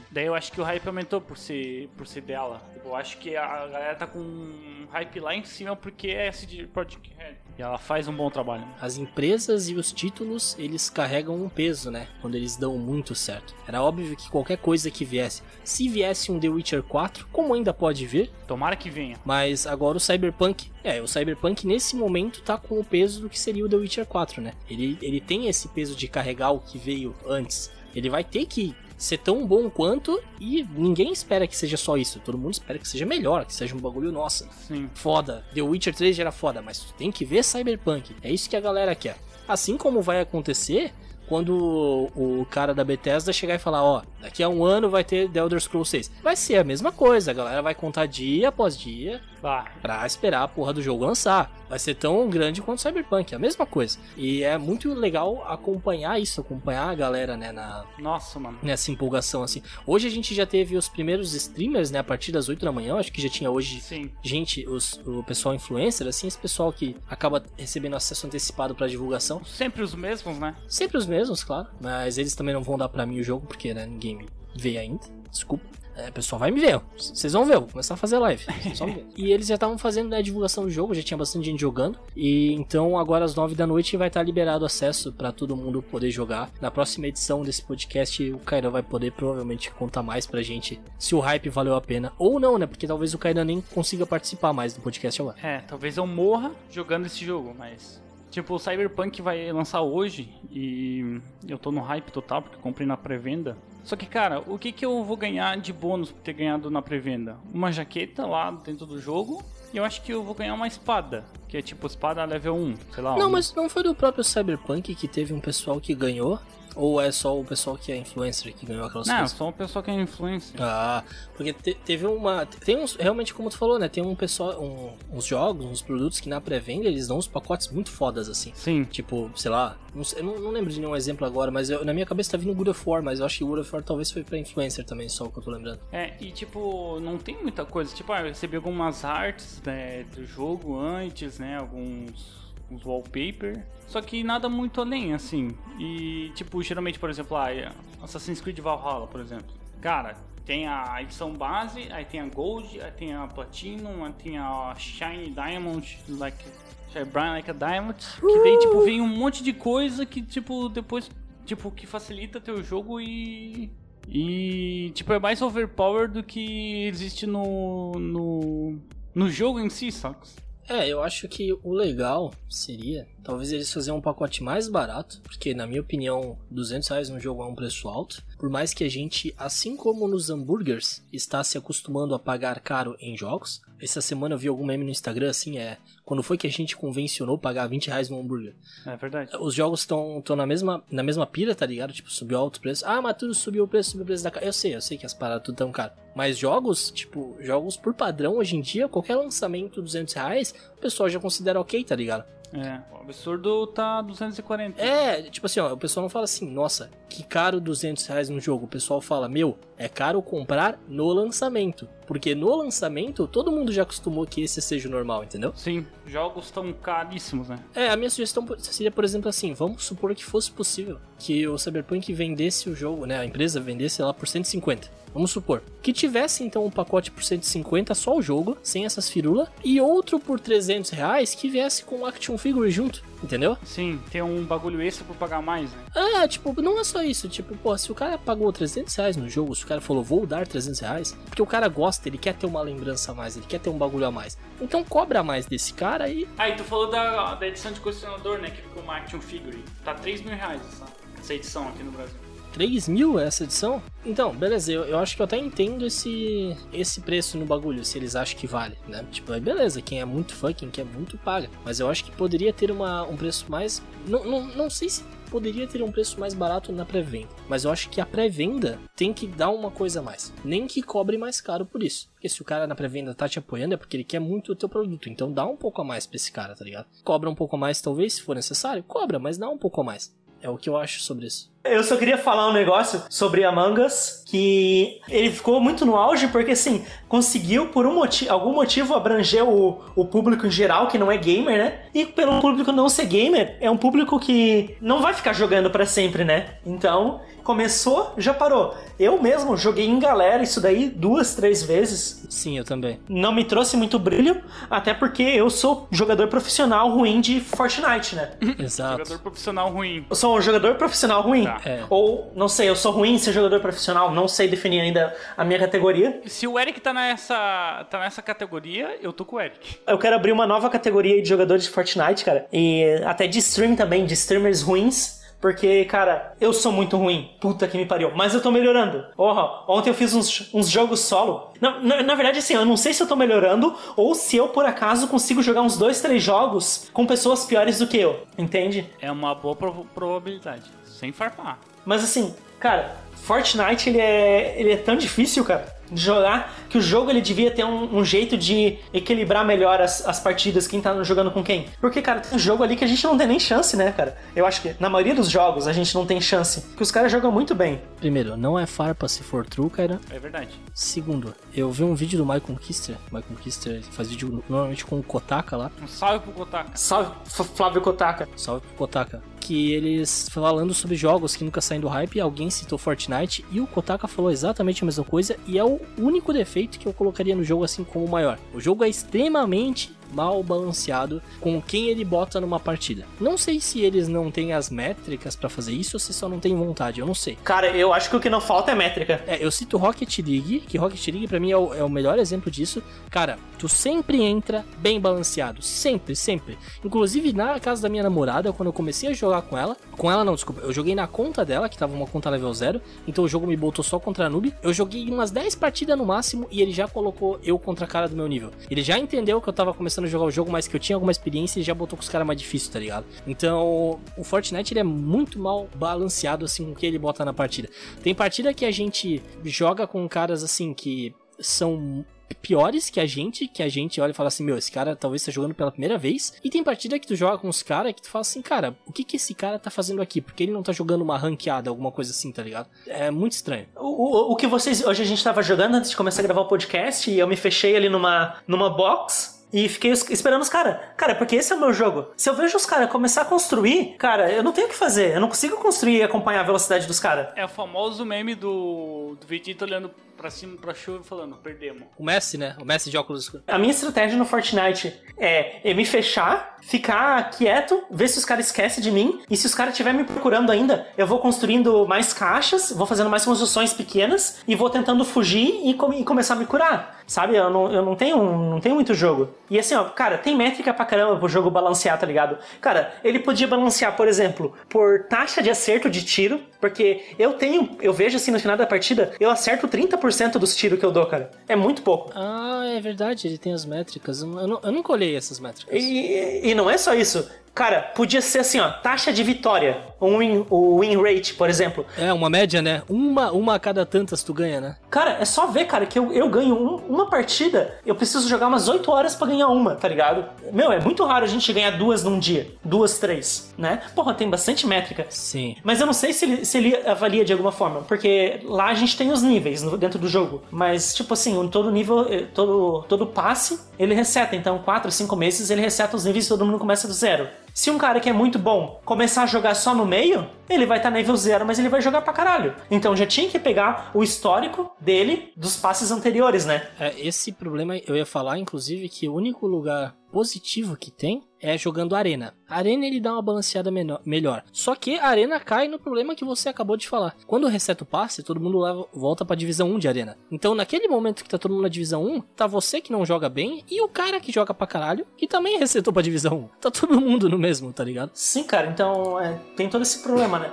daí eu acho que o hype aumentou por ser, por ser dela. Eu acho que a galera tá com um hype lá em cima porque é CD Projekt Red. E ela faz um bom trabalho. As empresas e os títulos, eles carregam um peso, né? Quando eles dão muito certo. Era óbvio que qualquer coisa que viesse, se viesse um The Witcher 4, como ainda pode vir, Tomara que venha. mas agora o Cyberpunk, é, o Cyberpunk nesse momento tá com o peso do que seria o The Witcher 4, né? Ele, ele tem esse peso de carregar o que veio antes. Ele vai ter que ser tão bom quanto e ninguém espera que seja só isso. Todo mundo espera que seja melhor, que seja um bagulho nossa. Sim. Foda. The Witcher 3 já era foda, mas tu tem que ver Cyberpunk. É isso que a galera quer. Assim como vai acontecer quando o, cara da Bethesda chegar e falar, ó, daqui a um ano vai ter The Elder Scrolls 6. Vai ser a mesma coisa, a galera vai contar dia após dia Bah, pra esperar a porra do jogo lançar. Vai ser tão grande quanto Cyberpunk, é a mesma coisa. E é muito legal acompanhar isso, acompanhar a galera, né, na, nossa, mano. nessa empolgação, assim. Hoje a gente já teve os primeiros streamers, né, a partir das 8 da manhã, acho que já tinha hoje Sim. gente, os, o pessoal influencer, assim, esse pessoal que acaba recebendo acesso antecipado pra divulgação. Sempre os mesmos, né? Sempre os mesmos, claro, mas eles também não vão dar pra mim o jogo, porque, né, ninguém me vê ainda, desculpa. É, o pessoal vai me ver, vocês vão ver, eu vou começar a fazer live. e eles já estavam fazendo né, a divulgação do jogo, já tinha bastante gente jogando. E então agora às 9 da noite vai estar liberado acesso pra todo mundo poder jogar. Na próxima edição desse podcast, o Kairan vai poder provavelmente contar mais pra gente se o hype valeu a pena ou não, né? Porque talvez o Kairan nem consiga participar mais do podcast agora. É, talvez eu morra jogando esse jogo, mas. Tipo, o Cyberpunk vai lançar hoje e eu tô no hype total porque comprei na pré-venda. Só que, cara, o que, que eu vou ganhar de bônus por ter ganhado na pré-venda? Uma jaqueta lá dentro do jogo e eu acho que eu vou ganhar uma espada, que é tipo espada level 1, sei lá. Não, um- mas não foi do próprio Cyberpunk que teve um pessoal que ganhou? Ou é só o pessoal que é influencer que ganhou aquelas Não, coisas? só uma pessoa que é influencer. Ah, porque te- teve uma. Tem uns. Realmente, como tu falou, né? Tem um pessoal. um- uns jogos, uns produtos que na pré-venda eles dão uns pacotes muito fodas, assim. Sim. Tipo, sei lá, não, eu não, não lembro de nenhum exemplo agora, mas eu- na minha cabeça tá vindo God of War, mas eu acho que God of War talvez foi pra influencer também, só o que eu tô lembrando. É, e tipo, não tem muita coisa. Tipo, ah, eu recebi algumas artes né, do jogo antes, né? Alguns uns wallpaper. Só que nada muito além, assim. E, tipo, geralmente, por exemplo, ah, é Assassin's Creed Valhalla, por exemplo. Cara, tem a edição base, aí tem a Gold, aí tem a Platinum, aí tem a Shiny Diamond, like. Shine Bright Like a Diamond. Que daí, tipo, vem um monte de coisa que, tipo, depois. Tipo, que facilita teu jogo e. E, tipo, é mais overpower do que existe no. no. no jogo em si, sacos? É, eu acho que o legal seria, talvez eles fazerem um pacote mais barato, porque na minha opinião, 200 reais no jogo é um preço alto. Por mais que a gente, assim como nos hambúrgueres, está se acostumando a pagar caro em jogos. Essa semana eu vi algum meme no Instagram, assim, é... Quando foi que a gente convencionou pagar 20 reais no hambúrguer? É verdade. Os jogos estão na mesma, na mesma pira, tá ligado? Tipo, subiu alto o preço. Ah, mas tudo subiu o preço, subiu o preço da. Eu sei, eu sei que as paradas tudo tão caro. Mas jogos, tipo, jogos por padrão hoje em dia, qualquer lançamento 200 reais, o pessoal já considera ok, tá ligado? É. O absurdo tá 240. É, tipo assim, ó, o pessoal não fala assim, nossa, que caro 200 reais no jogo. O pessoal fala, meu, é caro comprar no lançamento. Porque no lançamento, todo mundo já acostumou que esse seja o normal, entendeu? Sim, jogos estão caríssimos, né? É, a minha sugestão seria, por exemplo, assim, vamos supor que fosse possível que o Cyberpunk vendesse o jogo, né, a empresa vendesse lá por 150. Vamos supor. Que tivesse então um pacote por 150, só o jogo, sem essas firulas, e outro por 300 reais que viesse com action figure junto, entendeu? Sim, tem um bagulho extra por pagar mais, né? Ah, tipo, não é só isso. Tipo, pô, se o cara pagou 300 reais no jogo, se o cara falou, vou dar 300 reais, porque o cara gosta, ele quer ter uma lembrança a mais, ele quer ter um bagulho a mais. Então cobra mais desse cara e. Ah, e tu falou da, da edição de colecionador, né? Que ficou uma action figure. Tá 3 mil reais essa, essa edição aqui no Brasil. 3 mil essa edição? Então, beleza, eu, eu acho que eu até entendo esse, esse preço no bagulho, se eles acham que vale, né? Tipo, aí beleza, quem é muito fã, quem quer muito, paga. Mas eu acho que poderia ter uma, um preço mais. Não, não, não sei se poderia ter um preço mais barato na pré-venda. Mas eu acho que a pré-venda tem que dar uma coisa a mais. Nem que cobre mais caro por isso. Porque se o cara na pré-venda tá te apoiando é porque ele quer muito o teu produto. Então dá um pouco a mais pra esse cara, tá ligado? Cobra um pouco a mais, talvez, se for necessário. Cobra, mas dá um pouco a mais. É o que eu acho sobre isso. Eu só queria falar um negócio sobre Among Us, que ele ficou muito no auge porque, assim, conseguiu, por um motivo, algum motivo, abranger o, o público em geral, que não é gamer, né? E pelo público não ser gamer, é um público que não vai ficar jogando para sempre, né? Então, começou, já parou. Eu mesmo joguei em galera isso daí duas, três vezes. Sim, eu também. Não me trouxe muito brilho, até porque eu sou jogador profissional ruim de Fortnite, né? Exato. Jogador profissional ruim. Eu sou um jogador profissional ruim. Tá. É. Ou, não sei, eu sou ruim em ser jogador profissional, não sei definir ainda a minha categoria. Se o Eric tá nessa, tá nessa categoria, eu tô com o Eric. Eu quero abrir uma nova categoria de jogadores de Fortnite, cara. E até de stream também, de streamers ruins. Porque, cara, eu sou muito ruim. Puta que me pariu. Mas eu tô melhorando. Porra, ontem eu fiz uns, uns jogos solo. Na, na, na verdade, assim, eu não sei se eu tô melhorando ou se eu, por acaso, consigo jogar uns dois, três jogos com pessoas piores do que eu. Entende? É uma boa probabilidade. Sem farpar. Mas assim, cara, Fortnite ele é, ele é tão difícil, cara, de jogar, que o jogo ele devia ter um, um jeito de equilibrar melhor as, as partidas, quem tá jogando com quem. Porque, cara, tem um jogo ali que a gente não tem nem chance, né, cara? Eu acho que na maioria dos jogos a gente não tem chance, porque os caras jogam muito bem. Primeiro, não é farpa se for true, cara. É verdade. Segundo, eu vi um vídeo do Michael Kister. Michael Kister faz vídeo normalmente com o Kotaka lá. Um salve pro Kotaka. Salve, Flávio Kotaka. Salve pro Kotaka. Que eles falando sobre jogos que nunca saem do hype, alguém citou Fortnite e o Kotaka falou exatamente a mesma coisa e é o único defeito que eu colocaria no jogo assim como o maior. O jogo é extremamente mal balanceado com quem ele bota numa partida. Não sei se eles não têm as métricas pra fazer isso ou se só não tem vontade, eu não sei. Cara, eu acho que o que não falta é métrica. É, eu cito Rocket League, que Rocket League pra mim é o, é o melhor exemplo disso. Cara, tu sempre entra bem balanceado, sempre, sempre. Inclusive na casa da minha namorada, quando eu comecei a jogar com ela, com ela não, desculpa, eu joguei na conta dela, que tava uma conta level 0, então o jogo me botou só contra a noob. Eu joguei umas 10 partidas no máximo e ele já colocou eu contra a cara do meu nível. Ele já entendeu que eu tava começando a jogar o jogo, mas que eu tinha alguma experiência e já botou com os caras mais difíceis, tá ligado? Então, o Fortnite ele é muito mal balanceado assim com o que ele bota na partida. Tem partida que a gente joga com caras assim que são piores que a gente, que a gente olha e fala assim, meu, esse cara talvez tá jogando pela primeira vez. E tem partida que tu joga com os caras que tu fala assim, cara, o que que esse cara tá fazendo aqui? Porque ele não tá jogando uma ranqueada, alguma coisa assim, tá ligado? É muito estranho. O, o, o que vocês. Hoje a gente tava jogando antes de começar a gravar o podcast e eu me fechei ali numa, numa box. E fiquei es- esperando os caras. Cara, porque esse é o meu jogo. Se eu vejo os caras começar a construir, cara, eu não tenho o que fazer. Eu não consigo construir e acompanhar a velocidade dos caras. É o famoso meme do, do Vegeta olhando pra cima, pra chuva e falando, perdemos. O Messi, né? O Messi de óculos escuros. A minha estratégia no Fortnite é eu me fechar, ficar quieto, ver se os caras esquecem de mim. E se os caras estiverem me procurando ainda, eu vou construindo mais caixas, vou fazendo mais construções pequenas e vou tentando fugir e, come- e começar a me curar. Sabe? Eu não, eu não tenho não tenho muito jogo. E assim, ó, cara, tem métrica pra caramba pro jogo balancear, tá ligado? Cara, ele podia balancear, por exemplo, por taxa de acerto de tiro, porque eu tenho, eu vejo assim no final da partida, eu acerto 30% dos tiros que eu dou, cara. É muito pouco. Ah, é verdade, ele tem as métricas. Eu, não, eu nunca olhei essas métricas. E, e não é só isso. Cara, podia ser assim, ó, taxa de vitória. O win, o win rate, por exemplo. É, uma média, né? Uma, uma a cada tantas tu ganha, né? Cara, é só ver, cara, que eu, eu ganho um- uma partida, eu preciso jogar umas 8 horas pra ganhar uma, tá ligado? Meu, é muito raro a gente ganhar duas num dia. Duas, três, né? Porra, tem bastante métrica. Sim. Mas eu não sei se ele, se ele avalia de alguma forma, porque lá a gente tem os níveis dentro do jogo. Mas, tipo assim, um- todo nível, eh, todo, todo passe, ele reseta. Então, 4, 5 meses, ele reseta os níveis e todo mundo começa do zero. Se um cara que é muito bom começar a jogar só no meio, ele vai estar nível zero, mas ele vai jogar pra caralho. Então já tinha que pegar o histórico dele dos passes anteriores, né? É, esse problema eu ia falar, inclusive, que o único lugar positivo que tem é jogando arena. Arena ele dá uma balanceada menor- melhor. Só que a arena cai no problema que você acabou de falar. Quando reseta o passe, todo mundo leva- volta pra divisão 1 de arena. Então, naquele momento que tá todo mundo na divisão 1, tá você que não joga bem e o cara que joga pra caralho, que também resetou pra divisão 1. Tá todo mundo no mesmo, tá ligado? Sim, cara, então é, tem todo esse problema, né?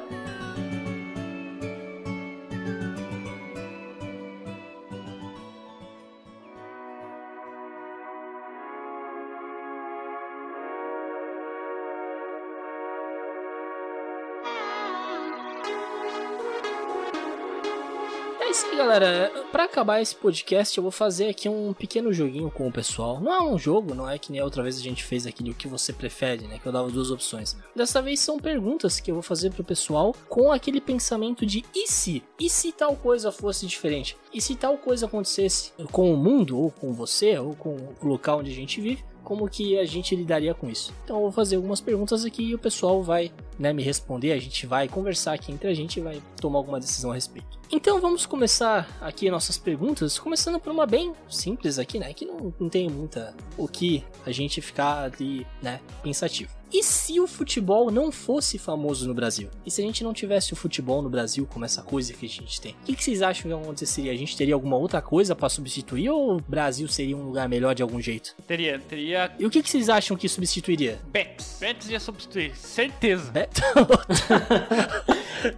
Galera. Pra acabar esse podcast, eu vou fazer aqui um pequeno joguinho com o pessoal. Não é um jogo, não é que nem a outra vez a gente fez aquele o que você prefere, né? Que eu dava duas opções. Dessa vez são perguntas que eu vou fazer pro pessoal com aquele pensamento de e se? E se tal coisa fosse diferente? E se tal coisa acontecesse com o mundo, ou com você, ou com o local onde a gente vive? Como que a gente lidaria com isso. Então eu vou fazer algumas perguntas aqui e o pessoal vai né, me responder, a gente vai conversar aqui entre a gente e vai tomar alguma decisão a respeito. Então vamos começar aqui nossas perguntas, começando por uma bem simples aqui, né, que não, não tem muita o que a gente ficar ali, né, pensativo. E se o futebol não fosse famoso no Brasil? E se a gente não tivesse o futebol no Brasil como essa coisa que a gente tem? O que, que vocês acham que aconteceria? A gente teria alguma outra coisa para substituir ou o Brasil seria um lugar melhor de algum jeito? Teria, teria. E o que, que vocês acham que substituiria? Betis. Betis ia substituir, certeza. Beto?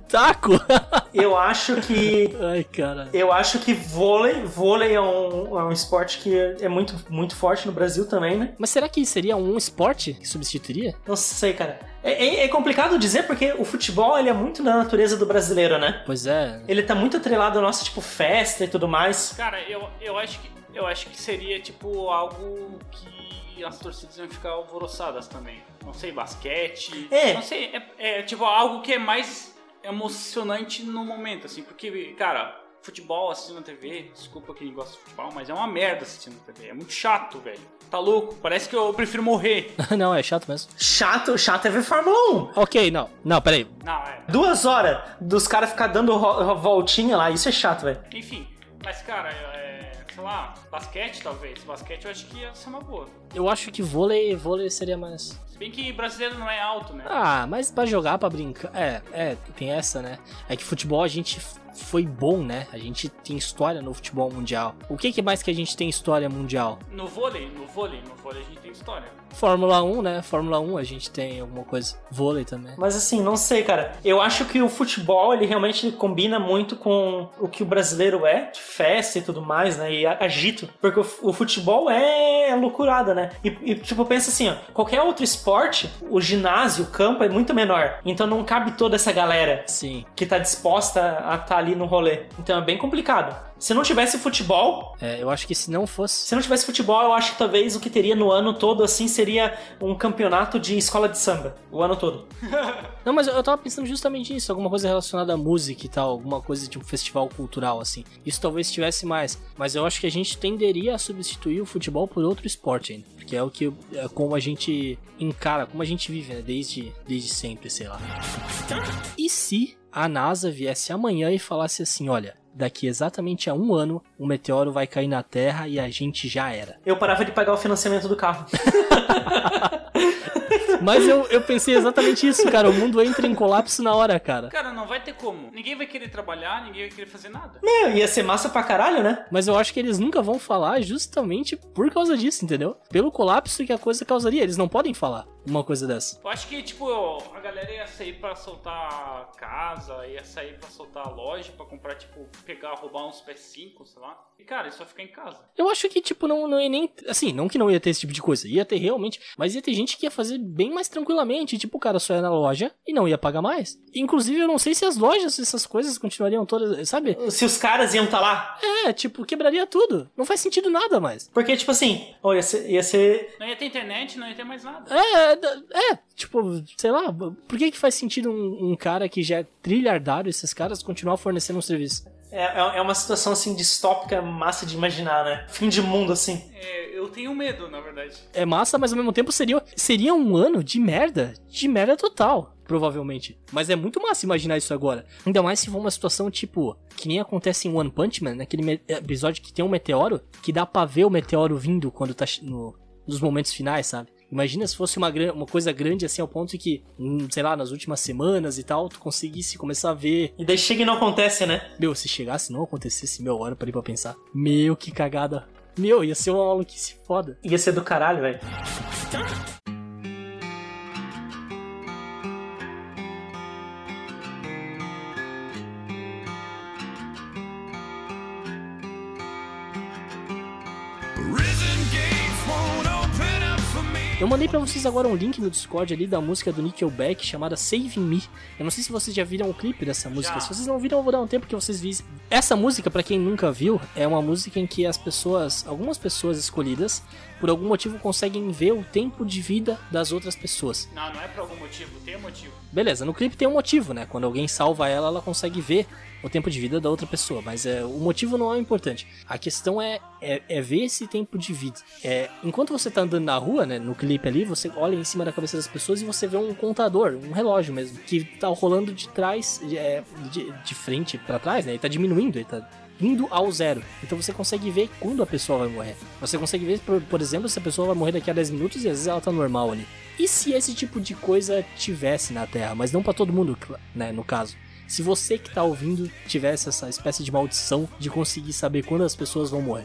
Taco? Eu acho que. Ai, cara. Eu acho que vôlei, vôlei é um, é um esporte que é muito, muito forte no Brasil também, né? Mas será que seria um esporte que substituiria? Não sei, cara. É, é- é complicado dizer porque o futebol ele é muito da natureza do brasileiro, né? Pois é. Ele tá muito atrelado à nossa, tipo, festa e tudo mais. Cara, eu, eu acho que eu acho que seria tipo algo que as torcidas iam ficar alvoroçadas também. Não sei, basquete. É. Não sei, é, é tipo algo que é mais emocionante no momento, assim, porque, cara, futebol assistindo na TV, desculpa quem gosta de futebol, mas é uma merda assistindo na TV. É muito chato, velho. Tá louco? Parece que eu prefiro morrer. não, é chato mesmo. Chato, chato é ver Fórmula 1. Ok, não. Não, peraí. Não, é. Duas horas dos caras ficar dando voltinha lá, isso é chato, velho. Enfim, mas, cara, é. Sei lá, basquete talvez. Basquete eu acho que ia ser uma boa. Eu acho que vôlei, vôlei seria mais. Se bem que brasileiro não é alto, né? Ah, mas pra jogar, pra brincar. É, é, tem essa, né? É que futebol a gente foi bom, né? A gente tem história no futebol mundial. O que, que mais que a gente tem história mundial? No vôlei, no vôlei, no vôlei a gente tem história. Fórmula 1, né? Fórmula 1 a gente tem alguma coisa. Vôlei também. Mas assim, não sei, cara. Eu acho que o futebol, ele realmente combina muito com o que o brasileiro é, festa e tudo mais, né? E agito. Porque o, futebol é loucurada, né? E, e, tipo, pensa assim, ó. Qualquer outro esporte, o ginásio, o campo é muito menor. Então não cabe toda essa galera Sim. que tá disposta a estar ali no rolê. Então é bem complicado. Se não tivesse futebol, É, eu acho que se não fosse. se não tivesse futebol, eu acho que talvez o que teria no ano todo, assim, seria um campeonato de escola de samba. O ano todo. Não, mas eu tava pensando justamente nisso, alguma coisa relacionada à música e tal, alguma coisa de um festival cultural, assim. Isso talvez tivesse mais. Mas eu acho que a gente tenderia a substituir o futebol por outro esporte ainda. Porque é o que é como a gente encara, como a gente vive, né? Desde, desde sempre, sei lá. E se a NASA viesse amanhã e falasse assim, olha. Daqui exatamente a um ano, um meteoro vai cair na Terra e a gente já era. Eu parava de pagar o financiamento do carro. Mas eu, eu pensei exatamente isso, cara. O mundo entra em colapso na hora, cara. Cara, não vai ter como. Ninguém vai querer trabalhar, ninguém vai querer fazer nada. Meu, ia ser massa pra caralho, né? Mas eu acho que eles nunca vão falar justamente por causa disso, entendeu? Pelo colapso que a coisa causaria. Eles não podem falar uma coisa dessa. Eu acho que, tipo, a galera ia sair pra soltar casa, ia sair pra soltar loja, pra comprar, tipo, pegar, roubar uns PS5, sei lá. E, cara, isso vai ficar em casa. Eu acho que, tipo, não, não ia nem. Assim, não que não ia ter esse tipo de coisa. Ia ter realmente. Mas ia ter gente que ia fazer bem mais tranquilamente. Tipo, o cara só ia na loja e não ia pagar mais. Inclusive, eu não sei se as lojas, essas coisas continuariam todas. Sabe? Se os caras iam estar lá. É, tipo, quebraria tudo. Não faz sentido nada mais. Porque, tipo assim, ó, ia ser. Ia ser Não ia ter internet, não ia ter mais nada. É, é, tipo, sei lá, por que que faz sentido um, um cara que já é trilhardário, esses caras, continuar fornecendo um serviço? é, é é uma situação, assim, distópica, massa de imaginar, né? Fim de mundo, assim. É, eu tenho medo, na verdade. É massa, mas ao mesmo tempo seria, seria um ano de merda, de merda total, provavelmente. Mas é muito massa imaginar isso agora. Ainda mais se for uma situação tipo, que nem acontece em One Punch Man, naquele episódio que tem um meteoro, que dá pra ver o meteoro vindo quando tá no, nos momentos finais, sabe? Imagina se fosse uma, uma coisa grande assim ao ponto que, hum, sei lá, nas últimas semanas e tal, tu conseguisse começar a ver. E daí chega e não acontece, né? Meu, se chegasse não acontecesse, meu, hora pra ir pra pensar. Meu, que cagada. Meu, ia ser uma maluquice foda. Ia ser do caralho, velho. Eu mandei pra vocês agora um link no Discord ali da música do Nickelback chamada Saving Me. Eu não sei se vocês já viram o clipe dessa música. Já. Se vocês não viram, eu vou dar um tempo que vocês visem. Essa música, pra quem nunca viu, é uma música em que as pessoas, algumas pessoas escolhidas, por algum motivo conseguem ver o tempo de vida das outras pessoas. Não, não é por algum motivo, tem um motivo. Beleza, no clipe tem um motivo, né? Quando alguém salva ela, ela consegue ver o tempo de vida da outra pessoa. Mas é, o motivo não é importante. A questão é, é, é ver esse tempo de vida. É, enquanto você tá andando na rua, né? No clipe ali, você olha em cima da cabeça das pessoas e você vê um contador, um relógio mesmo, que tá rolando de trás, de, é, de, frente pra trás, né? Ele tá diminuindo, ele tá indo ao zero. Então você consegue ver quando a pessoa vai morrer. Você consegue ver, por, por exemplo, se a pessoa vai morrer daqui a 10 minutos e às vezes ela tá normal ali. E se esse tipo de coisa tivesse na Terra, mas não pra todo mundo, né, no caso. Se você que tá ouvindo tivesse essa espécie de maldição de conseguir saber quando as pessoas vão morrer.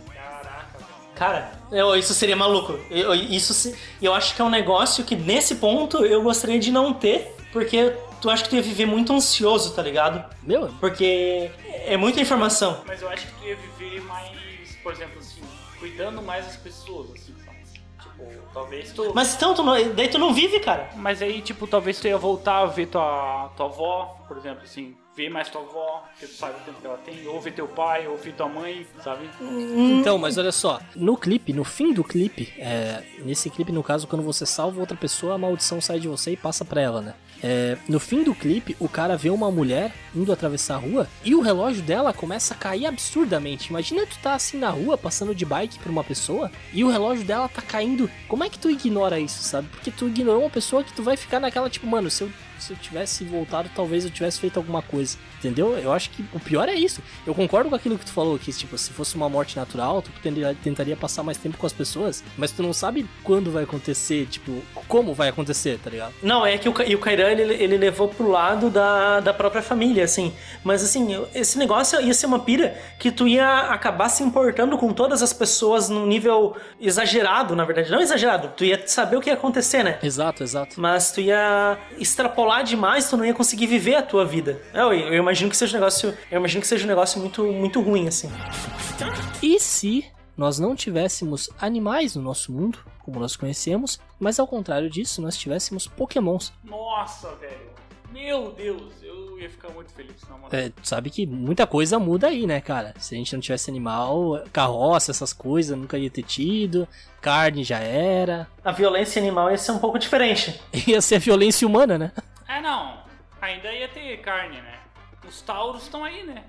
Cara, eu- isso seria maluco. Eu, isso se- eu acho que é um negócio que nesse ponto eu gostaria de não ter, porque tu acha que tu ia viver muito ansioso, tá ligado? Meu, Porque é muita informação. Mas eu acho que tu ia viver mais, por exemplo, assim, cuidando mais das pessoas, talvez tu. Mas então, tu não- daí tu não vive, cara. Mas aí, tipo, talvez tu ia voltar a ver tua, tua avó, por exemplo, assim, ver mais tua avó, porque tu sabe o tempo que ela tem, ou ver teu pai, ou ver tua mãe, sabe? Então, mas olha só, no clipe, no fim do clipe, é, nesse clipe, no caso, quando você salva outra pessoa, a maldição sai de você e passa pra ela, né? É, no fim do clipe, o cara vê uma mulher indo atravessar a rua e o relógio dela começa a cair absurdamente. Imagina tu tá assim na rua, passando de bike por uma pessoa e o relógio dela tá caindo. Como é que tu ignora isso, sabe? Porque tu ignorou uma pessoa que tu vai ficar naquela, tipo, mano, se eu, se eu tivesse voltado, talvez eu tivesse feito alguma coisa. Entendeu? Eu acho que o pior é isso. Eu concordo com aquilo que tu falou, que tipo, se fosse uma morte natural, tu tentaria, tentaria passar mais tempo com as pessoas, mas tu não sabe quando vai acontecer, tipo, como vai acontecer, tá ligado? Não, é que o, e o Kairan ele, ele levou pro lado da, da própria família, assim. Mas assim, esse negócio ia ser uma pira que tu ia acabar se importando com todas as pessoas num nível exagerado, na verdade. Não exagerado, tu ia saber o que ia acontecer, né? Exato, exato. Mas tu ia extrapolar demais, tu não ia conseguir viver a tua vida. Eu, eu imagino que seja um negócio. Eu imagino que seja um negócio muito, muito ruim, assim. E se nós não tivéssemos animais no nosso mundo, como nós conhecemos, mas ao contrário disso, nós tivéssemos pokémons? Nossa, velho. Meu Deus, eu ia ficar muito feliz, na moral. É, tu sabe que muita coisa muda aí, né, cara? Se a gente não tivesse animal, carroça, essas coisas, nunca ia ter tido, carne já era. A violência animal ia ser um pouco diferente. Ia ser violência humana, né? É, não. Ainda ia ter carne, né? Os tauros estão aí, né?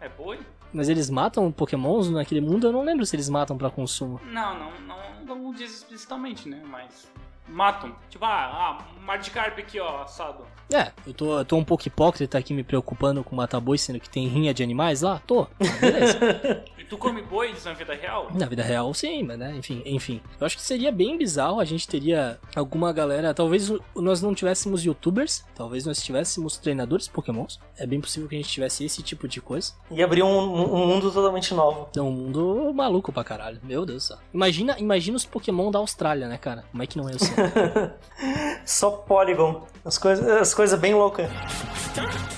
É boi? Mas eles matam pokémons naquele mundo? Eu não lembro se eles matam pra consumo. Não, não, não, não diz explicitamente, né? Mas matam. Tipo, ah, ah um carpe aqui, ó, assado. É, eu tô, eu tô um pouco hipócrita aqui me preocupando com matar boi, sendo que tem rinha de animais lá? Tô. Beleza. E tu come bois na vida real? Na vida real, sim, mas né, enfim, enfim. Eu acho que seria bem bizarro, a gente teria alguma galera, talvez o- nós não tivéssemos youtubers, talvez nós tivéssemos treinadores pokémons. É bem possível que a gente tivesse esse tipo de coisa. E abrir um, um mundo totalmente novo. Então, um mundo maluco pra caralho. Meu Deus do céu. Imagina, imagina os Pokémon da Austrália, né, cara? Como é que não ia ser? Só Polygon. As coisas as coisas bem loucas.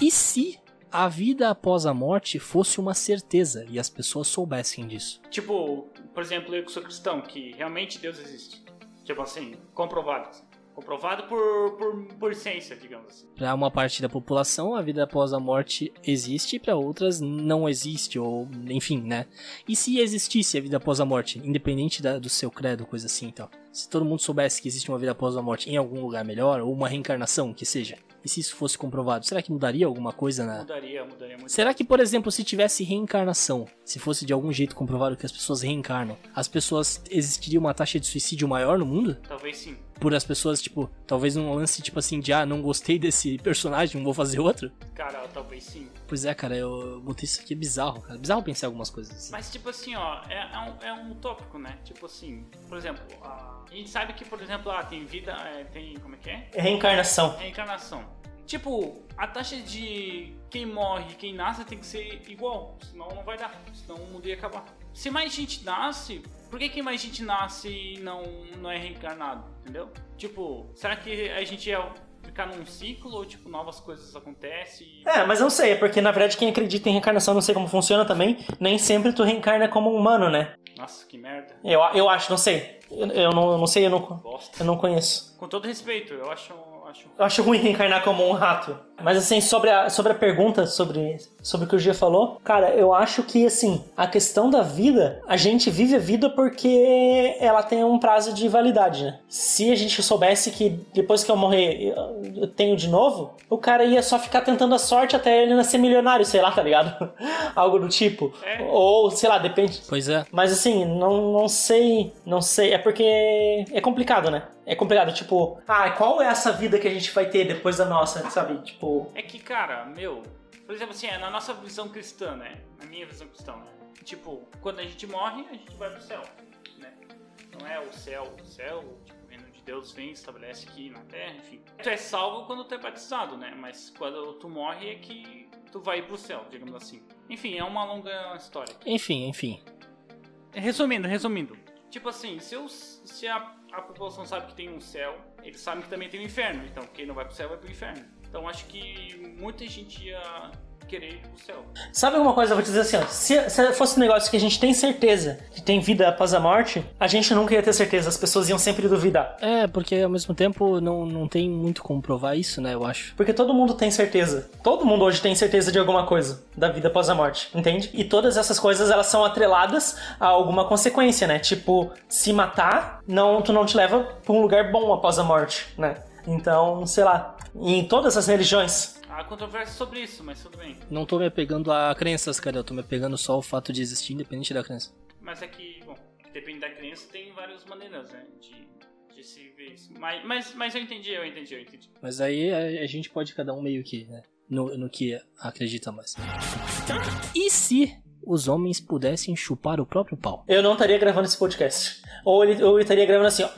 e se a vida após a morte fosse uma certeza e as pessoas soubessem disso? Tipo, por exemplo, eu que sou cristão, que realmente Deus existe. Tipo assim, comprovado. Comprovado por, por, por ciência, digamos assim. Pra uma parte da população, a vida após a morte existe, pra outras não existe, ou enfim, né? E se existisse a vida após a morte, independente da- do seu credo, coisa assim, então? Se todo mundo soubesse que existe uma vida após a morte em algum lugar melhor, ou uma reencarnação, que seja, e se isso fosse comprovado, será que mudaria alguma coisa na, Mudaria, mudaria muito. Será que, por exemplo, se tivesse reencarnação, se fosse de algum jeito comprovado que as pessoas reencarnam, as pessoas existiria uma taxa de suicídio maior no mundo? Talvez sim. Por as pessoas, tipo, talvez um lance tipo assim de ah, não gostei desse personagem, vou fazer outro? Cara, talvez sim. Pois é, cara, eu botei isso aqui é bizarro, cara. Bizarro pensar em algumas coisas assim. Mas, tipo assim, ó, é, é um, é um tópico, né? Tipo assim, por exemplo, a, a gente sabe que, por exemplo, ah, tem vida, é, tem, como é que é? É reencarnação. Reencarnação. Tipo, a taxa de quem morre e quem nasce tem que ser igual, senão não vai dar, senão o mundo ia acabar. Se mais gente nasce, por que, que mais gente nasce e não, não é reencarnado, entendeu? Tipo, será que a gente ia ficar num ciclo ou, tipo, novas coisas acontecem? E... É, mas não sei, é porque na verdade quem acredita em reencarnação, não sei como funciona também, nem sempre tu reencarna como um humano, né? Nossa, que merda. Eu, eu acho, não sei. Eu, eu não, eu não sei, eu não, Bosta. eu não conheço. Com todo respeito, eu acho. acho... Eu acho ruim reencarnar como um rato. Mas assim, sobre a, sobre a pergunta, sobre, sobre o que o Gia falou, cara, eu acho que assim, a questão da vida, a gente vive a vida porque ela tem um prazo de validade, né? Se a gente soubesse que depois que eu morrer eu, eu tenho de novo, o cara ia só ficar tentando a sorte até ele nascer milionário, sei lá, tá ligado? Algo do tipo. É. Ou, sei lá, depende. Pois é. Mas assim, não, não sei, não sei. É porque é complicado, né? É complicado, tipo, ah, qual é essa vida que a gente vai ter depois da nossa, sabe? Tipo, É que, cara, meu. Por exemplo, assim, é na nossa visão cristã, né? Na minha visão cristã, né? Tipo, quando a gente morre, a gente vai pro céu, né? Não é o céu, o céu, tipo, o reino de Deus vem, estabelece aqui na terra, enfim. Tu é salvo quando tu é batizado, né? Mas quando tu morre é que tu vai pro céu, digamos assim. Enfim, é uma longa história. Enfim, enfim. Resumindo, resumindo. Tipo assim, se, os, se a, a população sabe que tem um céu, eles sabem que também tem um inferno. Então, quem não vai pro céu vai pro inferno. Então, acho que muita gente ia querer ir pro céu. Sabe alguma coisa? Eu vou te dizer assim, ó. Se, se fosse um negócio que a gente tem certeza que tem vida após a morte, a gente nunca ia ter certeza. As pessoas iam sempre duvidar. É, porque ao mesmo tempo não, não tem muito como provar isso, né? Eu acho. Porque todo mundo tem certeza. Todo mundo hoje tem certeza de alguma coisa da vida após a morte, entende? E todas essas coisas elas são atreladas a alguma consequência, né? Tipo, se matar, não, tu não te leva pra um lugar bom após a morte, né? Então, sei lá. Em todas as religiões, Há controvérsia sobre isso, mas tudo bem. Não tô me apegando a crenças, cara. Eu tô me apegando só ao fato de existir, independente da crença. Mas é que, bom, depende da crença, tem várias maneiras, né? De, de se ver isso. Mas, mas, mas eu entendi, eu entendi, eu entendi. Mas aí a, a gente pode cada um meio que, né? No, no que acredita mais. E se os homens pudessem chupar o próprio pau? eu não estaria gravando esse podcast. Ou ele- ou eu estaria gravando assim, ó.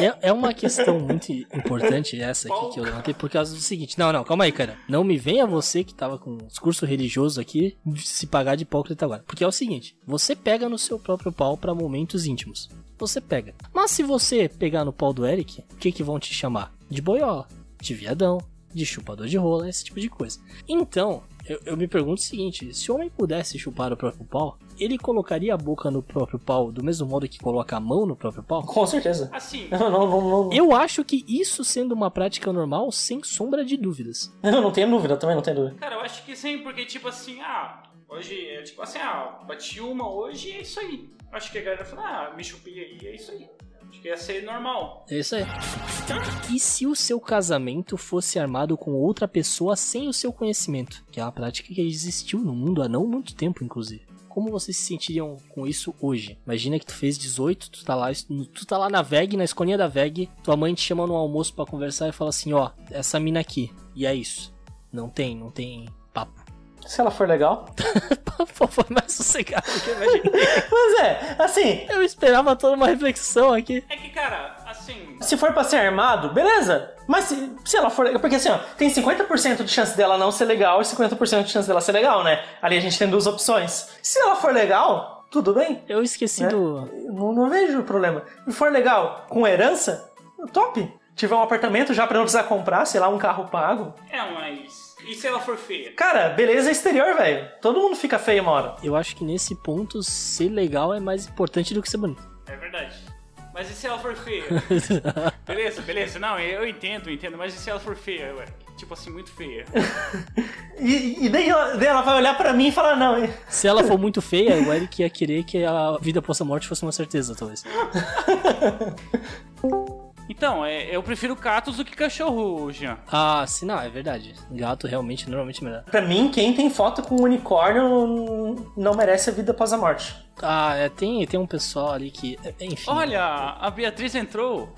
É, é uma questão muito importante essa aqui que eu levantei por causa do seguinte. Não, não, calma aí, cara. Não me venha você que tava com um discurso religioso aqui se pagar de hipócrita agora. Porque é o seguinte: você pega no seu próprio pau pra momentos íntimos. Você pega. Mas se você pegar no pau do Eric, o que que vão te chamar? De boiola, de viadão, de chupador de rola, esse tipo de coisa. Então, eu, eu me pergunto o seguinte: se o homem pudesse chupar o próprio pau, ele colocaria a boca no próprio pau do mesmo modo que coloca a mão no próprio pau? Com certeza. Assim, Não, não, não, não, Eu acho que isso sendo uma prática normal, sem sombra de dúvidas. eu não tenho dúvida, eu também não tenho dúvida. cara, eu acho que sim, porque, tipo assim, ah, hoje, é tipo assim, ah, bati uma hoje e é isso aí. Acho que a galera fala, ah, me chupei aí, é isso aí. Acho que ia ser normal. É isso aí. E se o seu casamento fosse armado com outra pessoa sem o seu conhecimento? Que é uma prática que existiu no mundo há não muito tempo, inclusive. Como vocês se sentiriam com isso hoje? Imagina que tu fez 18, tu tá lá, tu tá lá na VEG, na escolinha da VEG, tua mãe te chama no almoço pra conversar e fala assim, ó, essa mina aqui. E é isso. Não tem, não tem. Se ela for legal. Foi mais sossegado do que eu imaginei. Mas é, assim, Eu esperava toda uma reflexão aqui. É que, cara, assim, se for pra ser armado, beleza. Mas se, se ela for. Porque assim, ó, tem 50% de chance dela não ser legal e 50% de chance dela ser legal, né? Ali a gente tem duas opções. Se ela for legal, tudo bem. Eu esqueci É. do. Não, não vejo problema. Se for legal com herança, top. Tiver um apartamento já pra não precisar comprar, sei lá, um carro pago. é, mas. E se ela for feia? Cara, beleza exterior, velho. Todo mundo fica feio uma hora. Eu acho que nesse ponto, ser legal é mais importante do que ser bonito. É verdade. Mas e se ela for feia? beleza, beleza. Não, eu entendo, eu entendo. Mas e se ela for feia, ué? Tipo assim, muito feia. E, e daí, ela, daí ela vai olhar pra mim e falar, não, hein? Se ela for muito feia, o Eric ia querer que a vida após a morte fosse uma certeza, talvez. Então, é, eu prefiro gatos do que cachorro, Jean. Ah, sim, não, é verdade. Gato realmente normalmente é melhor. Pra mim, quem tem foto com unicórnio não- merece a vida após a morte. Ah, é, tem, tem um pessoal ali que. é, Enfim. Olha, a Beatriz entrou.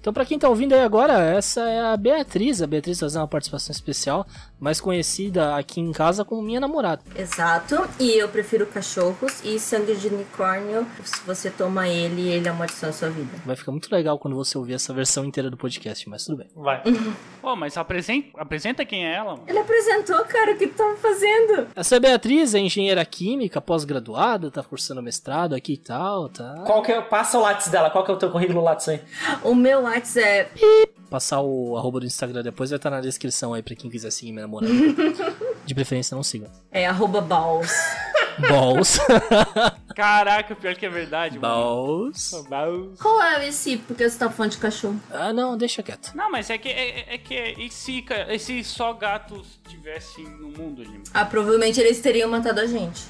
Então, pra quem tá ouvindo aí agora, essa é a Beatriz. A Beatriz tá fazendo uma participação especial, mais conhecida aqui em casa como minha namorada. Exato. E eu prefiro cachorros e sangue de unicórnio. Se você toma ele, ele amaldiçoa a sua vida. Vai ficar muito legal quando você ouvir essa versão inteira do podcast, mas tudo bem. Vai. Oh, mas apresenta, apresenta quem é ela. Ele apresentou, cara, o que tu tava fazendo? Essa Você, Beatriz, é engenheira química, pós-graduada, tá cursando mestrado aqui e tal, tá? Qual que é, passa o Lattes dela, qual que é o teu currículo Lattes aí? O meu WhatsApp é. Passar o arroba do Instagram depois vai estar na descrição aí pra quem quiser seguir minha namorada. De preferência, não sigam. É arroba balls. Balls. Caraca, pior que é verdade, mano. Balls. Balls. Qual é esse? Porque você tá falando de cachorro. Ah, não, deixa quieto. Não, mas é que é, é que e se, e se só gatos tivessem no mundo, Lima? Ah, provavelmente eles teriam matado a gente.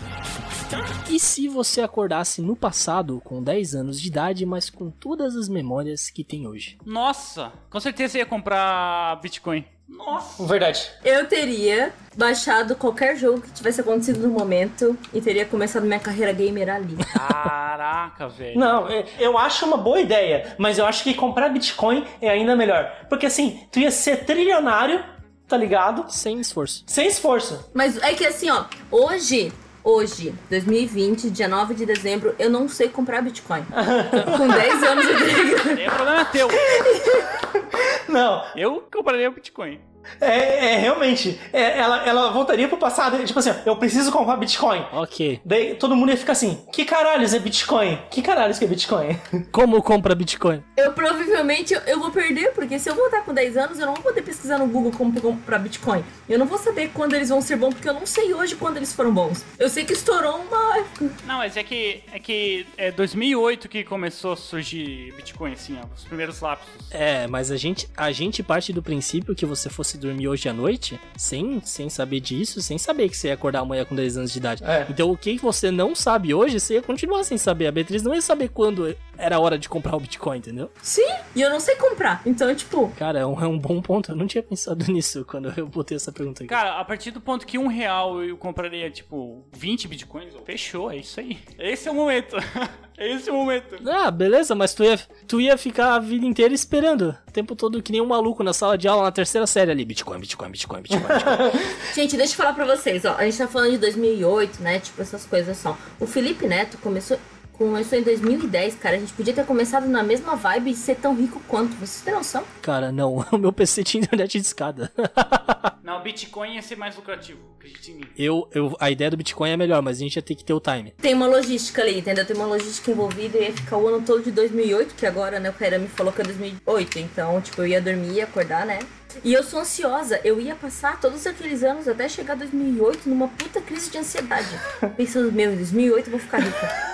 E se você acordasse no passado com 10 anos de idade, mas com todas as memórias que tem hoje? Nossa, com certeza ia comprar Bitcoin. Nossa. Verdade. Eu teria baixado qualquer jogo que tivesse acontecido no momento e teria começado minha carreira gamer ali. Caraca, velho. Não, é- eu acho uma boa ideia, mas eu acho que comprar Bitcoin é ainda melhor. Porque assim, tu ia ser trilionário, tá ligado? Sem esforço. Sem esforço. Mas é que assim, ó, hoje, hoje, 2020, dia 9 de dezembro, eu não sei comprar Bitcoin. Com 10 anos eu teria É problema teu. Não, Eu compraria Bitcoin. É, é realmente. é, ela, ela voltaria pro passado, tipo assim, ó, eu preciso comprar Bitcoin. Ok. Daí todo mundo ia ficar assim: que caralhos é Bitcoin? Que caralhos que é Bitcoin? Como compra Bitcoin? Eu provavelmente eu, eu vou perder, porque se eu voltar com 10 anos, eu não vou poder pesquisar no Google como comprar Bitcoin. Eu não vou saber quando eles vão ser bons, porque eu não sei hoje quando eles foram bons. Eu sei que estourou uma. Não, mas é que é que é 2008 que começou a surgir Bitcoin, assim, ó, os primeiros lapsos. É, mas a gente, a gente parte do princípio que você fosse dormir hoje à noite sem, sem saber disso, sem saber que você ia acordar amanhã com 10 anos de idade. É. Então o que você não sabe hoje, você ia continuar sem saber. A Beatriz não ia saber quando era a hora de comprar o Bitcoin, entendeu? Sim, e eu não sei comprar. Então, tipo, Cara, é um, é um bom ponto. Eu não tinha pensado nisso quando eu botei essa pergunta aqui. Cara, a partir do ponto que um real eu compraria, tipo, 20 bitcoins, fechou, é isso aí. Esse é o momento. Esse é o momento. Ah, beleza, mas tu ia, tu ia ficar a vida inteira esperando. O tempo todo que nem um maluco na sala de aula na terceira série ali. Bitcoin, Bitcoin, Bitcoin, Bitcoin, Bitcoin. gente, deixa eu falar pra vocês, ó. A gente tá falando de 2008, né? Tipo, essas coisas só. O Felipe Neto começou. Começou em 2010, cara. A gente podia ter começado na mesma vibe e ser tão rico quanto. Vocês têm noção? Cara, não. O meu PC tinha internet de escada. Não, Bitcoin ia ser mais lucrativo, acredite em mim. Eu, eu, a ideia do Bitcoin é melhor, mas a gente ia ter que ter o time. Tem uma logística ali, entendeu? Tem uma logística envolvida e ia ficar o ano todo de 2008, que agora, né, o Kaira me falou que é 2008. Então, tipo, eu ia dormir, ia acordar, né? E eu sou ansiosa. Eu ia passar todos aqueles anos até chegar 2008 numa puta crise de ansiedade. Pensando, meu, em 2008 eu vou ficar rica.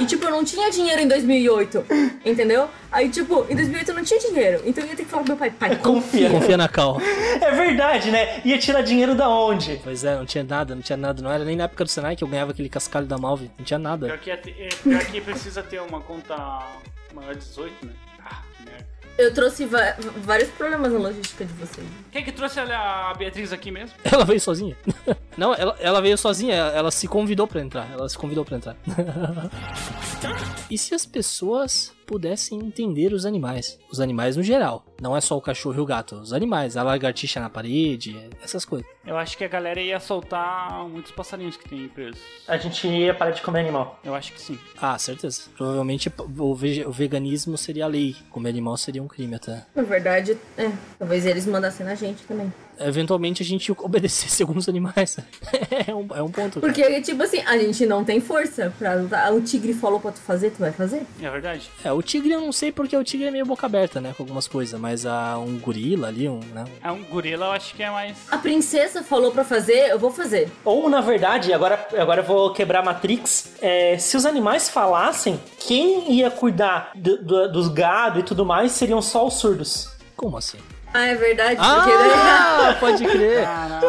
E, tipo, eu não tinha dinheiro em 2008, entendeu? Aí, tipo, em 2008 eu não tinha dinheiro. Então eu ia ter que falar pro meu pai, pai, Confia. Confia na Cal. É verdade, né? Ia tirar dinheiro da onde? Pois é, não tinha nada, não tinha nada. Não era nem na época do Senai que eu ganhava aquele cascalho da Malve. Não tinha nada. Pior que, é, é, pior que precisa ter uma conta maior de 18, né? Eu trouxe vários problemas na logística de vocês. Quem que trouxe a Beatriz aqui mesmo? Ela veio sozinha. Não, ela, ela veio sozinha, ela, ela se convidou pra entrar. Ela se convidou pra entrar. e se as pessoas pudessem entender os animais? Os animais no geral. Não é só o cachorro e o gato. Os animais, a lagartixa na parede, essas coisas. Eu acho que a galera ia soltar muitos passarinhos que tem presos. A gente ia parar de comer animal. Eu acho que sim. Ah, certeza. Provavelmente o, veganismo seria a lei. Comer animal seria um crime até. Na verdade, é. Talvez eles mandassem na gente também. Eventualmente a gente obedecesse alguns animais. é, um, é um ponto. cara. Porque, tipo assim, a gente não tem força pra lutar. O tigre falou pra tu fazer, tu vai fazer? É verdade. É, o tigre eu não sei porque o tigre é meio boca aberta, né? Com algumas coisas. Mas a, um gorila ali, um. Né? É um gorila, eu acho que é mais. A princesa falou pra fazer, eu vou fazer. Ou, na verdade, agora, agora eu vou quebrar a Matrix. é, se os animais falassem, quem ia cuidar do- do- dos gado e tudo mais seriam só os surdos. Como assim? Ah, é verdade. Porque daí Ah, pode crer. Caraca.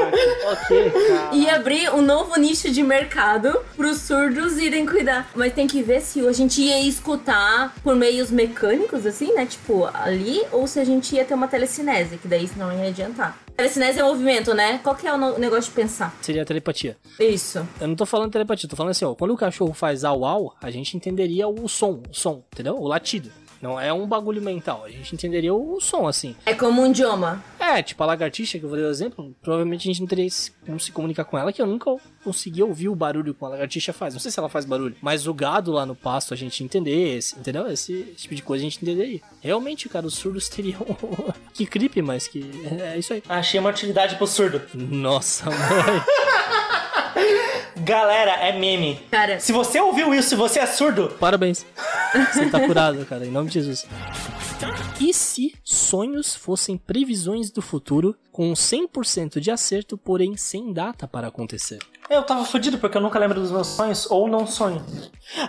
ok. ia abrir um novo nicho de mercado pros surdos irem cuidar. Mas tem que ver se a gente ia escutar por meios mecânicos, assim, né? Tipo, ali, ou se a gente ia ter uma telecinese, que daí não ia adiantar. Telecinese é movimento, né? Qual que é o negócio de pensar? Seria telepatia. Isso. Eu não tô falando telepatia, tô falando assim, ó. Quando o cachorro faz au au, a gente entenderia o som, o som, entendeu? O latido. Não é um bagulho mental, a gente entenderia o som, assim. É como um idioma. É, tipo a lagartixa, que eu vou dar o exemplo, provavelmente a gente não teria como se comunicar com ela, que eu nunca consegui ouvir o barulho que uma lagartixa faz. Não sei se ela faz barulho, mas o gado lá no pasto a gente entender, esse, entendeu? Esse, esse tipo de coisa a gente entenderia. Realmente, cara, os surdos teriam. que creepy, mas que. É isso aí. Achei uma utilidade pro surdo. Nossa, mãe. Galera, é meme. Cara, Se você ouviu isso, se você é surdo, Parabéns. Você tá curado, cara, em nome de Jesus. E se sonhos fossem previsões do futuro com 100% de acerto, porém sem data para acontecer? eu tava fudido porque eu nunca lembro dos meus sonhos ou não sonho.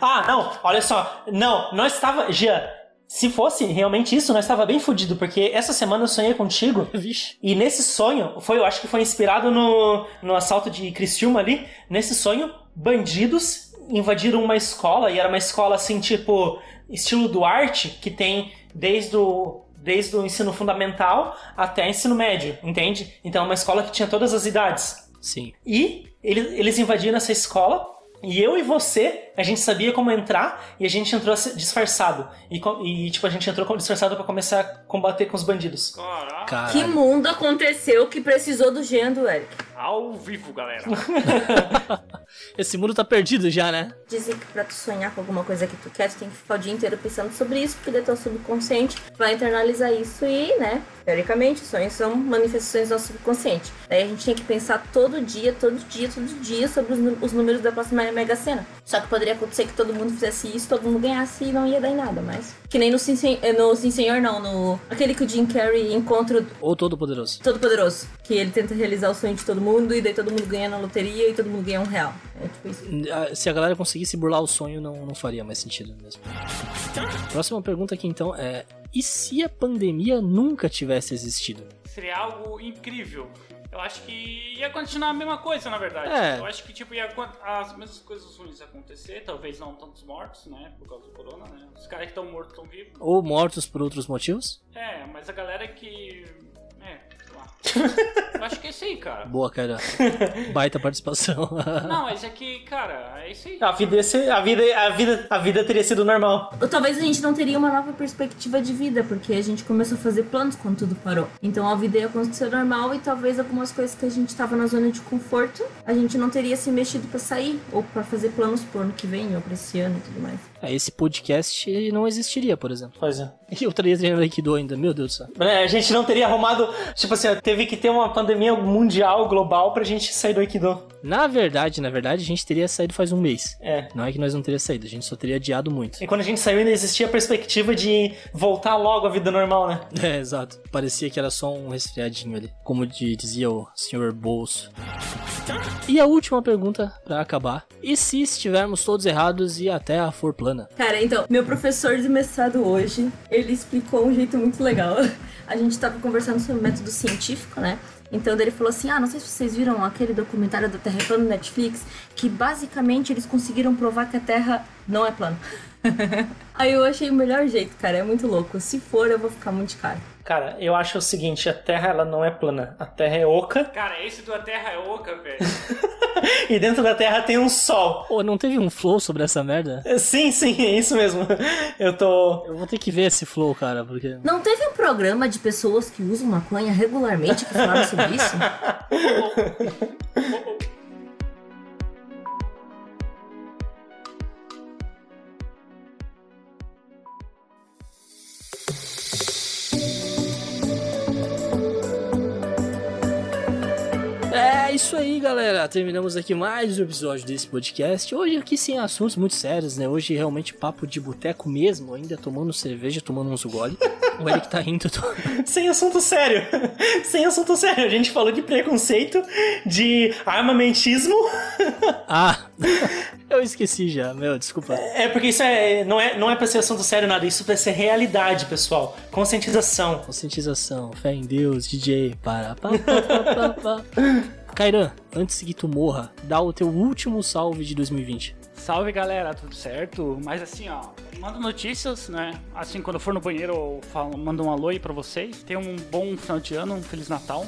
Ah, não, olha só. Não, nós estava. Gia, se fosse realmente isso, nós estava bem fudido, porque essa semana eu sonhei contigo. Vixe. E nesse sonho, foi, eu acho que foi inspirado no, no assalto de Criciúma ali. Nesse sonho, bandidos invadiram uma escola, e era uma escola assim, tipo, estilo Duarte, que tem desde o, desde o ensino fundamental até ensino médio, entende? Então é uma escola que tinha todas as idades. Sim. E eles, eles invadiram essa escola. E eu e você, a gente sabia como entrar e a gente entrou disfarçado. E, e, tipo, a gente entrou como disfarçado pra começar a combater com os bandidos. Caraca. Que mundo aconteceu que precisou do Jean do Eric? Ao vivo, galera. Esse mundo tá perdido já, né? Dizem que pra tu sonhar com alguma coisa que tu quer, tu tem que ficar o dia inteiro pensando sobre isso, porque daí teu subconsciente vai internalizar isso e, né, teoricamente, sonhos são manifestações do nosso subconsciente. Daí a gente tinha que pensar todo dia, todo dia, todo dia sobre os, os números da próxima Mega Sena. Só que poderia acontecer que todo mundo fizesse isso, todo mundo ganhasse e não ia dar em nada, mas... Que nem no Sim, Sen- eh, no Sim Senhor, não, no... Aquele que o Jim Carrey encontra Ou todo poderoso. Todo Poderoso. Que ele tenta realizar o sonho de todo mundo e daí todo mundo ganha na loteria e todo mundo ganha um real. É tipo isso. Ah, Se a galera conseguisse burlar o sonho, não, não faria mais sentido mesmo. Próxima pergunta aqui então é: e se a pandemia nunca tivesse existido? Seria algo incrível. Eu acho que ia continuar a mesma coisa, na verdade. É. Eu acho que, tipo, ia as mesmas coisas ruins acontecer, talvez não tantos mortos, né? Por causa do corona, né? Os caras que estão mortos estão vivos. Ou mortos por outros motivos? É, mas a galera que. É. Eu acho que é isso aí, cara. Boa, cara. Baita participação. Não, mas é que, cara, é isso aí. A vida, ser- a vida, a vida, a vida teria sido normal. Ou talvez a gente não teria uma nova perspectiva de vida, porque a gente começou a fazer planos quando tudo parou. Então a vida ia acontecer normal e talvez algumas coisas que a gente tava na zona de conforto, a gente não teria se mexido pra sair ou pra fazer planos pro ano que vem ou pra esse ano e tudo mais. Esse podcast não existiria, por exemplo. Pois é. E eu estaria treinando Aikido ainda, meu Deus do céu. É, A gente não teria arrumado. Tipo assim, teve que ter uma pandemia mundial, global, pra gente sair do Aikido. Na verdade, na verdade, a gente teria saído faz um mês. É. Não é que nós não teria saído, a gente só teria adiado muito. E quando a gente saiu, ainda existia a perspectiva de voltar logo à vida normal, né? É, exato. Parecia que era só um resfriadinho ali, como dizia o Sr. Bolso. E a última pergunta pra acabar: e se estivermos todos errados e a Terra for plana? Cara, então, meu professor de mestrado hoje, ele explicou um jeito muito legal. A gente tava conversando sobre método científico, né? Então ele falou assim: Ah, não sei se vocês viram aquele documentário da Terra plana no Netflix, que basicamente eles conseguiram provar que a Terra não é plana. Aí eu achei o melhor jeito, cara, é muito louco. Se for, eu vou ficar muito de cara. Eu acho o seguinte: a Terra ela não é plana. A Terra é oca. Cara, esse da Terra é oca, velho. E dentro da Terra tem um sol. Pô, não teve um flow sobre essa merda? Sim, sim, é isso mesmo. Eu tô. Eu vou ter que ver esse flow, cara, porque. Não teve um programa de pessoas que usam maconha regularmente que falaram sobre isso? É isso aí, galera. Terminamos aqui mais um episódio desse podcast. Hoje aqui sem assuntos muito sérios, né? Hoje realmente papo de boteco mesmo, ainda tomando cerveja, tomando uns gole. O Eric tá rindo. Tô... Sem assunto sério. Sem assunto sério. A gente falou de preconceito, de armamentismo. Ah, eu esqueci já, meu, desculpa. É porque isso é não é não é para ser assunto sério nada, isso é pra ser realidade, pessoal. Conscientização. Conscientização, fé em Deus, DJ, para, pá, pá, pá, pá. Kairan, antes que tu morra, dá o teu último salve de 2020. Salve galera, tudo certo? Mas assim, ó, mando notícias, né? Assim, quando eu for no banheiro, eu falo, mando um alô aí pra vocês. Tenham um bom final de ano, um Feliz Natal.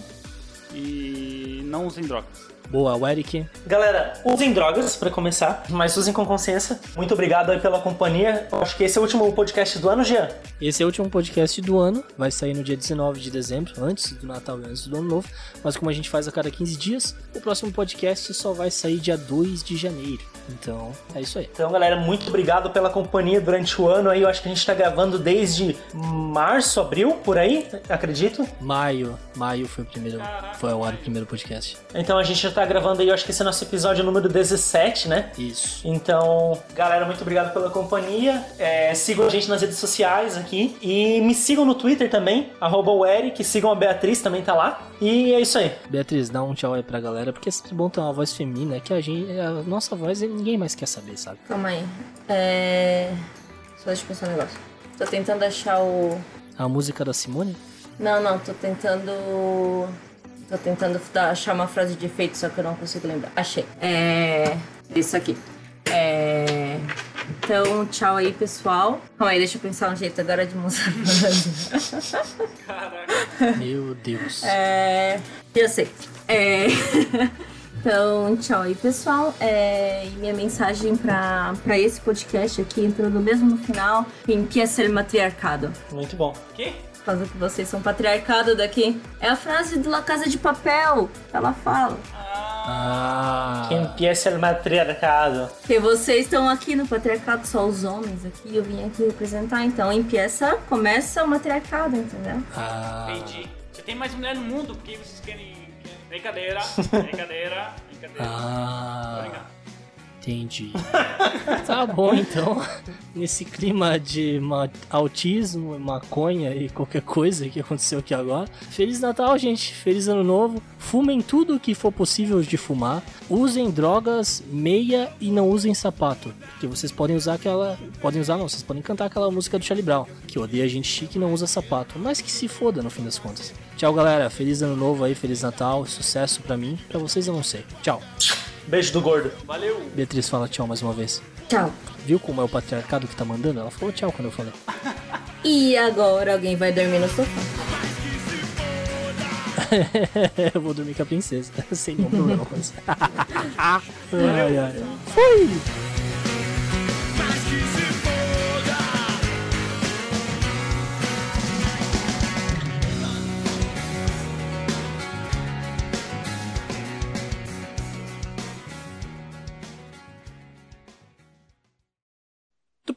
E não usem drogas. Boa, o Eric. Galera, usem drogas pra começar, mas usem com consciência. Muito obrigado aí pela companhia. Acho que esse é o último podcast do ano, Jean. Esse é o último podcast do ano, vai sair no dia 19 de dezembro, antes do Natal e antes do Ano Novo. Mas como a gente faz a cada 15 dias, o próximo podcast só vai sair dia 2 de janeiro. Então, é isso aí. Então, galera, muito obrigado pela companhia durante o ano aí. Eu acho que a gente tá gravando desde março, abril, por aí, acredito. Maio, maio foi o primeiro, foi ar o primeiro podcast. Então a gente tá gravando aí, eu acho que esse é nosso episódio número 17, né? Isso. Então, galera, muito obrigado pela companhia. É, sigam a gente nas redes sociais aqui. E me sigam no Twitter também, arroba o Eric. Sigam a Beatriz, também tá lá. E é isso aí. Beatriz, dá um tchau aí pra galera, porque é sempre bom ter uma voz feminina, que a gente, a nossa voz ninguém mais quer saber, sabe? Calma aí. É. Só deixa eu pensar um negócio. Tô tentando achar o. A música da Simone? Não, não, tô tentando. Tô tentando dar- achar uma frase de efeito, só que eu não consigo lembrar. Achei. É. Isso aqui. É. Então, tchau aí, pessoal. Calma aí, deixa eu pensar um jeito agora de mostrar. Meu Deus. É. Eu sei. É. Então, tchau aí, pessoal. É, e minha mensagem pra, pra esse podcast aqui, entrando mesmo no final, empieza el matriarcado. Muito bom. Quê? Por causa que vocês são patriarcado daqui. É a frase do La Casa de Papel. Ela fala. Ah. Que empieza el matriarcado. Que vocês estão aqui no patriarcado, só os homens aqui. Eu vim aqui representar. Então, empieza, começa o matriarcado, entendeu? Ah. Entendi. Você tem mais mulher no mundo, porque vocês querem. Brincadeira, brincadeira, brincadeira. Ah. Obrigado. Entendi. tá bom, então. Nesse clima de ma- autismo, maconha e qualquer coisa que aconteceu aqui agora. Feliz Natal, gente. Feliz Ano Novo. Fumem tudo que for possível de fumar. Usem drogas, meia e não usem sapato. Porque vocês podem usar aquela. Podem usar, não. Vocês podem cantar aquela música do Charlie Brown. Que odeia gente chique e não usa sapato. Mas que se foda no fim das contas. Tchau, galera. Feliz Ano Novo aí. Feliz Natal. Sucesso pra mim. Pra vocês eu não sei. Tchau. Beijo do gordo. Valeu! Beatriz fala tchau mais uma vez. Tchau. Viu como é o patriarcado que tá mandando? Ela falou tchau quando eu falei. E agora alguém vai dormir no sofá. eu vou dormir com a princesa, sem nenhum problema com isso. ai, ai. Fui!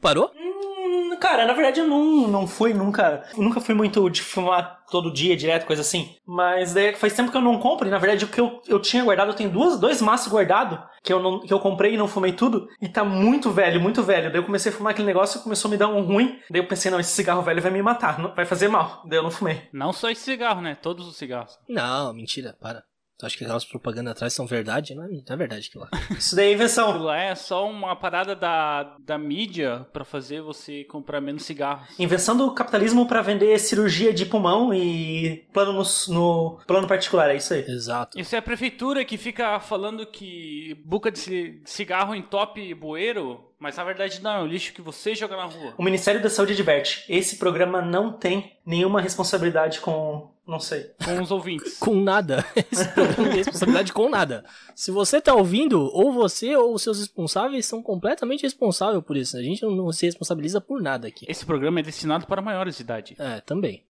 Parou? Hum, Cara, na verdade eu não, não fui nunca. Nunca fui muito de fumar todo dia, direto, coisa assim. Mas daí faz tempo que eu não compro. E na verdade o que eu, eu tinha guardado, eu tenho duas, dois maços guardados que eu, não, que eu comprei e não fumei tudo. E tá muito velho, muito velho. Daí eu comecei a fumar aquele negócio e começou a me dar um ruim. Daí eu pensei, não, esse cigarro velho vai me matar, não- vai fazer mal. Daí eu não fumei. Não só esse cigarro, né? Todos os cigarros. Não, mentira, para. Tu acha que aquelas propagandas atrás são verdade? Não é, não é verdade aquilo lá. Isso daí é invenção. Aquilo lá é só uma parada da, da mídia pra fazer você comprar menos cigarros. Invenção do capitalismo pra vender cirurgia de pulmão e plano no, no plano particular, é isso aí. Exato. Isso é a prefeitura que fica falando que buca de ci- cigarro entope bueiro, mas na verdade não, é o lixo que você joga na rua. O Ministério da Saúde adverte: esse programa não tem nenhuma responsabilidade com. não sei. Com os ouvintes. Com nada. Esse programa não tem responsabilidade com nada. Se você tá ouvindo, ou você ou os seus responsáveis são completamente responsáveis por isso. A gente não se responsabiliza por nada aqui. Esse programa é destinado para maiores de idade. É, também.